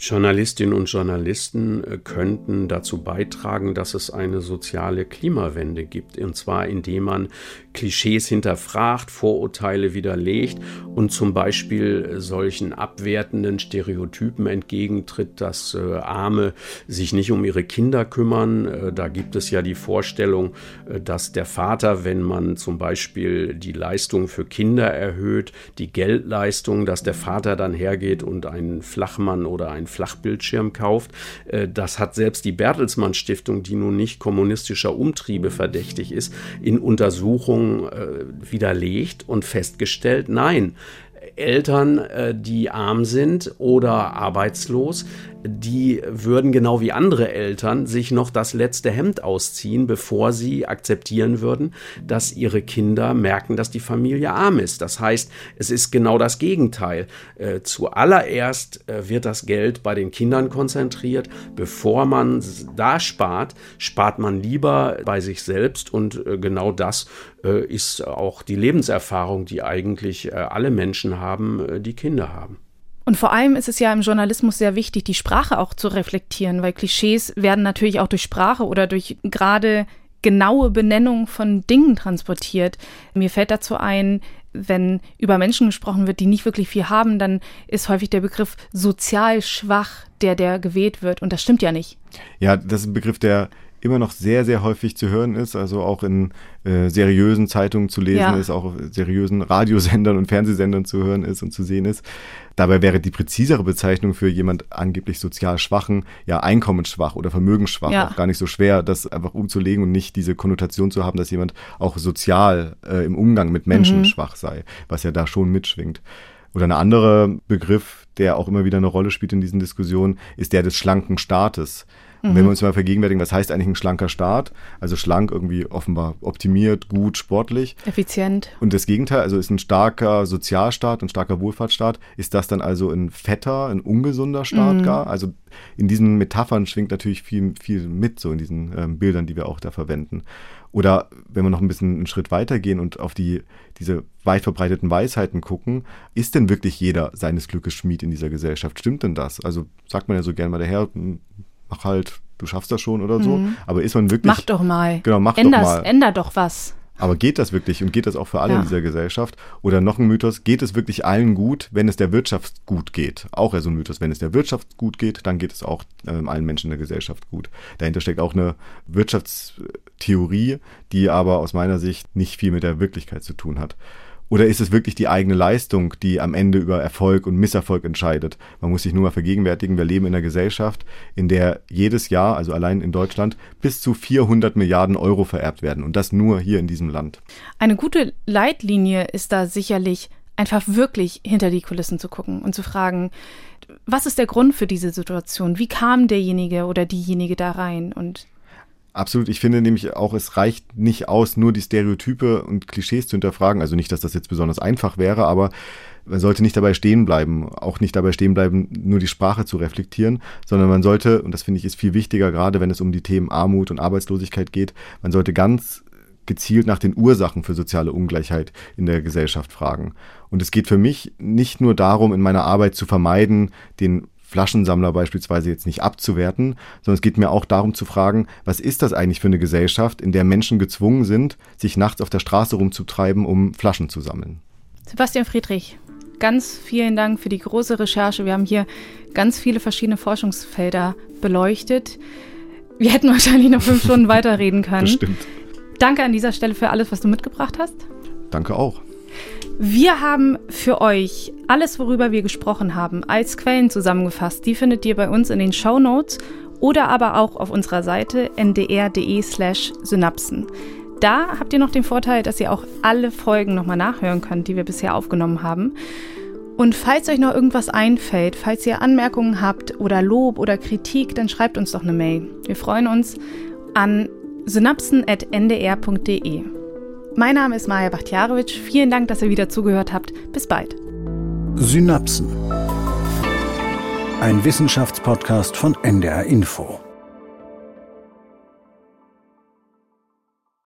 Journalistinnen und Journalisten äh, könnten dazu beitragen, dass es eine soziale Klimawende gibt. Und zwar indem man Klischees hinterfragt, Vorurteile widerlegt und zum Beispiel solchen abwertenden Stereotypen entgegentritt, dass äh, Arme sich nicht um ihre Kinder kümmern. Äh, da gibt es ja die Vorstellung, äh, dass der Vater, wenn man zum Beispiel die Leistung für Kinder erhöht, die Geldleistung, dass der Vater dann hergeht und einen Flachmann oder einen Flachbildschirm kauft. Äh, das hat selbst die Bertelsmann Stiftung, die nun nicht kommunistischer Umtriebe verdächtig ist, in Untersuchungen äh, widerlegt und festgestellt, nein, Eltern, äh, die arm sind oder arbeitslos, die würden genau wie andere Eltern sich noch das letzte Hemd ausziehen, bevor sie akzeptieren würden, dass ihre Kinder merken, dass die Familie arm ist. Das heißt, es ist genau das Gegenteil. Äh, zuallererst äh, wird das Geld bei den Kindern konzentriert. Bevor man da spart, spart man lieber bei sich selbst und äh, genau das ist auch die Lebenserfahrung, die eigentlich alle Menschen haben, die Kinder haben. Und vor allem ist es ja im Journalismus sehr wichtig, die Sprache auch zu reflektieren, weil Klischees werden natürlich auch durch Sprache oder durch gerade genaue Benennung von Dingen transportiert. Mir fällt dazu ein, wenn über Menschen gesprochen wird, die nicht wirklich viel haben, dann ist häufig der Begriff sozial schwach, der der gewählt wird. Und das stimmt ja nicht. Ja, das ist ein Begriff, der immer noch sehr, sehr häufig zu hören ist, also auch in äh, seriösen Zeitungen zu lesen ja. ist, auch auf seriösen Radiosendern und Fernsehsendern zu hören ist und zu sehen ist. Dabei wäre die präzisere Bezeichnung für jemand angeblich sozial Schwachen ja einkommensschwach oder vermögensschwach ja. auch gar nicht so schwer, das einfach umzulegen und nicht diese Konnotation zu haben, dass jemand auch sozial äh, im Umgang mit Menschen mhm. schwach sei, was ja da schon mitschwingt. Oder ein anderer Begriff, der auch immer wieder eine Rolle spielt in diesen Diskussionen, ist der des schlanken Staates. Und wenn wir uns mal vergegenwärtigen, was heißt eigentlich ein schlanker Staat? Also schlank irgendwie offenbar optimiert, gut, sportlich. Effizient. Und das Gegenteil, also ist ein starker Sozialstaat, ein starker Wohlfahrtsstaat, ist das dann also ein fetter, ein ungesunder Staat mhm. gar? Also in diesen Metaphern schwingt natürlich viel, viel mit, so in diesen ähm, Bildern, die wir auch da verwenden. Oder wenn wir noch ein bisschen einen Schritt weitergehen und auf die, diese weit verbreiteten Weisheiten gucken, ist denn wirklich jeder seines Glückes Schmied in dieser Gesellschaft? Stimmt denn das? Also sagt man ja so gern mal daher, mach halt, du schaffst das schon oder so. Mhm. Aber ist man wirklich. Mach doch mal. Genau, mach Änders, doch mal. Änder doch was. Aber geht das wirklich und geht das auch für alle ja. in dieser Gesellschaft? Oder noch ein Mythos, geht es wirklich allen gut, wenn es der Wirtschaft gut geht? Auch ja so ein Mythos, wenn es der Wirtschaft gut geht, dann geht es auch ähm, allen Menschen in der Gesellschaft gut. Dahinter steckt auch eine Wirtschaftstheorie, die aber aus meiner Sicht nicht viel mit der Wirklichkeit zu tun hat. Oder ist es wirklich die eigene Leistung, die am Ende über Erfolg und Misserfolg entscheidet? Man muss sich nur mal vergegenwärtigen, wir leben in einer Gesellschaft, in der jedes Jahr, also allein in Deutschland, bis zu 400 Milliarden Euro vererbt werden. Und das nur hier in diesem Land. Eine gute Leitlinie ist da sicherlich einfach wirklich hinter die Kulissen zu gucken und zu fragen, was ist der Grund für diese Situation? Wie kam derjenige oder diejenige da rein? Und Absolut. Ich finde nämlich auch, es reicht nicht aus, nur die Stereotype und Klischees zu hinterfragen. Also nicht, dass das jetzt besonders einfach wäre, aber man sollte nicht dabei stehen bleiben, auch nicht dabei stehen bleiben, nur die Sprache zu reflektieren, sondern man sollte, und das finde ich ist viel wichtiger, gerade wenn es um die Themen Armut und Arbeitslosigkeit geht, man sollte ganz gezielt nach den Ursachen für soziale Ungleichheit in der Gesellschaft fragen. Und es geht für mich nicht nur darum, in meiner Arbeit zu vermeiden, den Flaschensammler beispielsweise jetzt nicht abzuwerten, sondern es geht mir auch darum zu fragen, was ist das eigentlich für eine Gesellschaft, in der Menschen gezwungen sind, sich nachts auf der Straße rumzutreiben, um Flaschen zu sammeln. Sebastian Friedrich, ganz vielen Dank für die große Recherche. Wir haben hier ganz viele verschiedene Forschungsfelder beleuchtet. Wir hätten wahrscheinlich noch fünf Stunden weiterreden können. Bestimmt. Danke an dieser Stelle für alles, was du mitgebracht hast. Danke auch. Wir haben für euch alles, worüber wir gesprochen haben, als Quellen zusammengefasst. Die findet ihr bei uns in den Show Notes oder aber auch auf unserer Seite ndr.de slash synapsen. Da habt ihr noch den Vorteil, dass ihr auch alle Folgen nochmal nachhören könnt, die wir bisher aufgenommen haben. Und falls euch noch irgendwas einfällt, falls ihr Anmerkungen habt oder Lob oder Kritik, dann schreibt uns doch eine Mail. Wir freuen uns an synapsen.ndr.de. Mein Name ist Maja Bachtjarowitsch. Vielen Dank, dass ihr wieder zugehört habt. Bis bald. Synapsen. Ein Wissenschaftspodcast von NDR Info.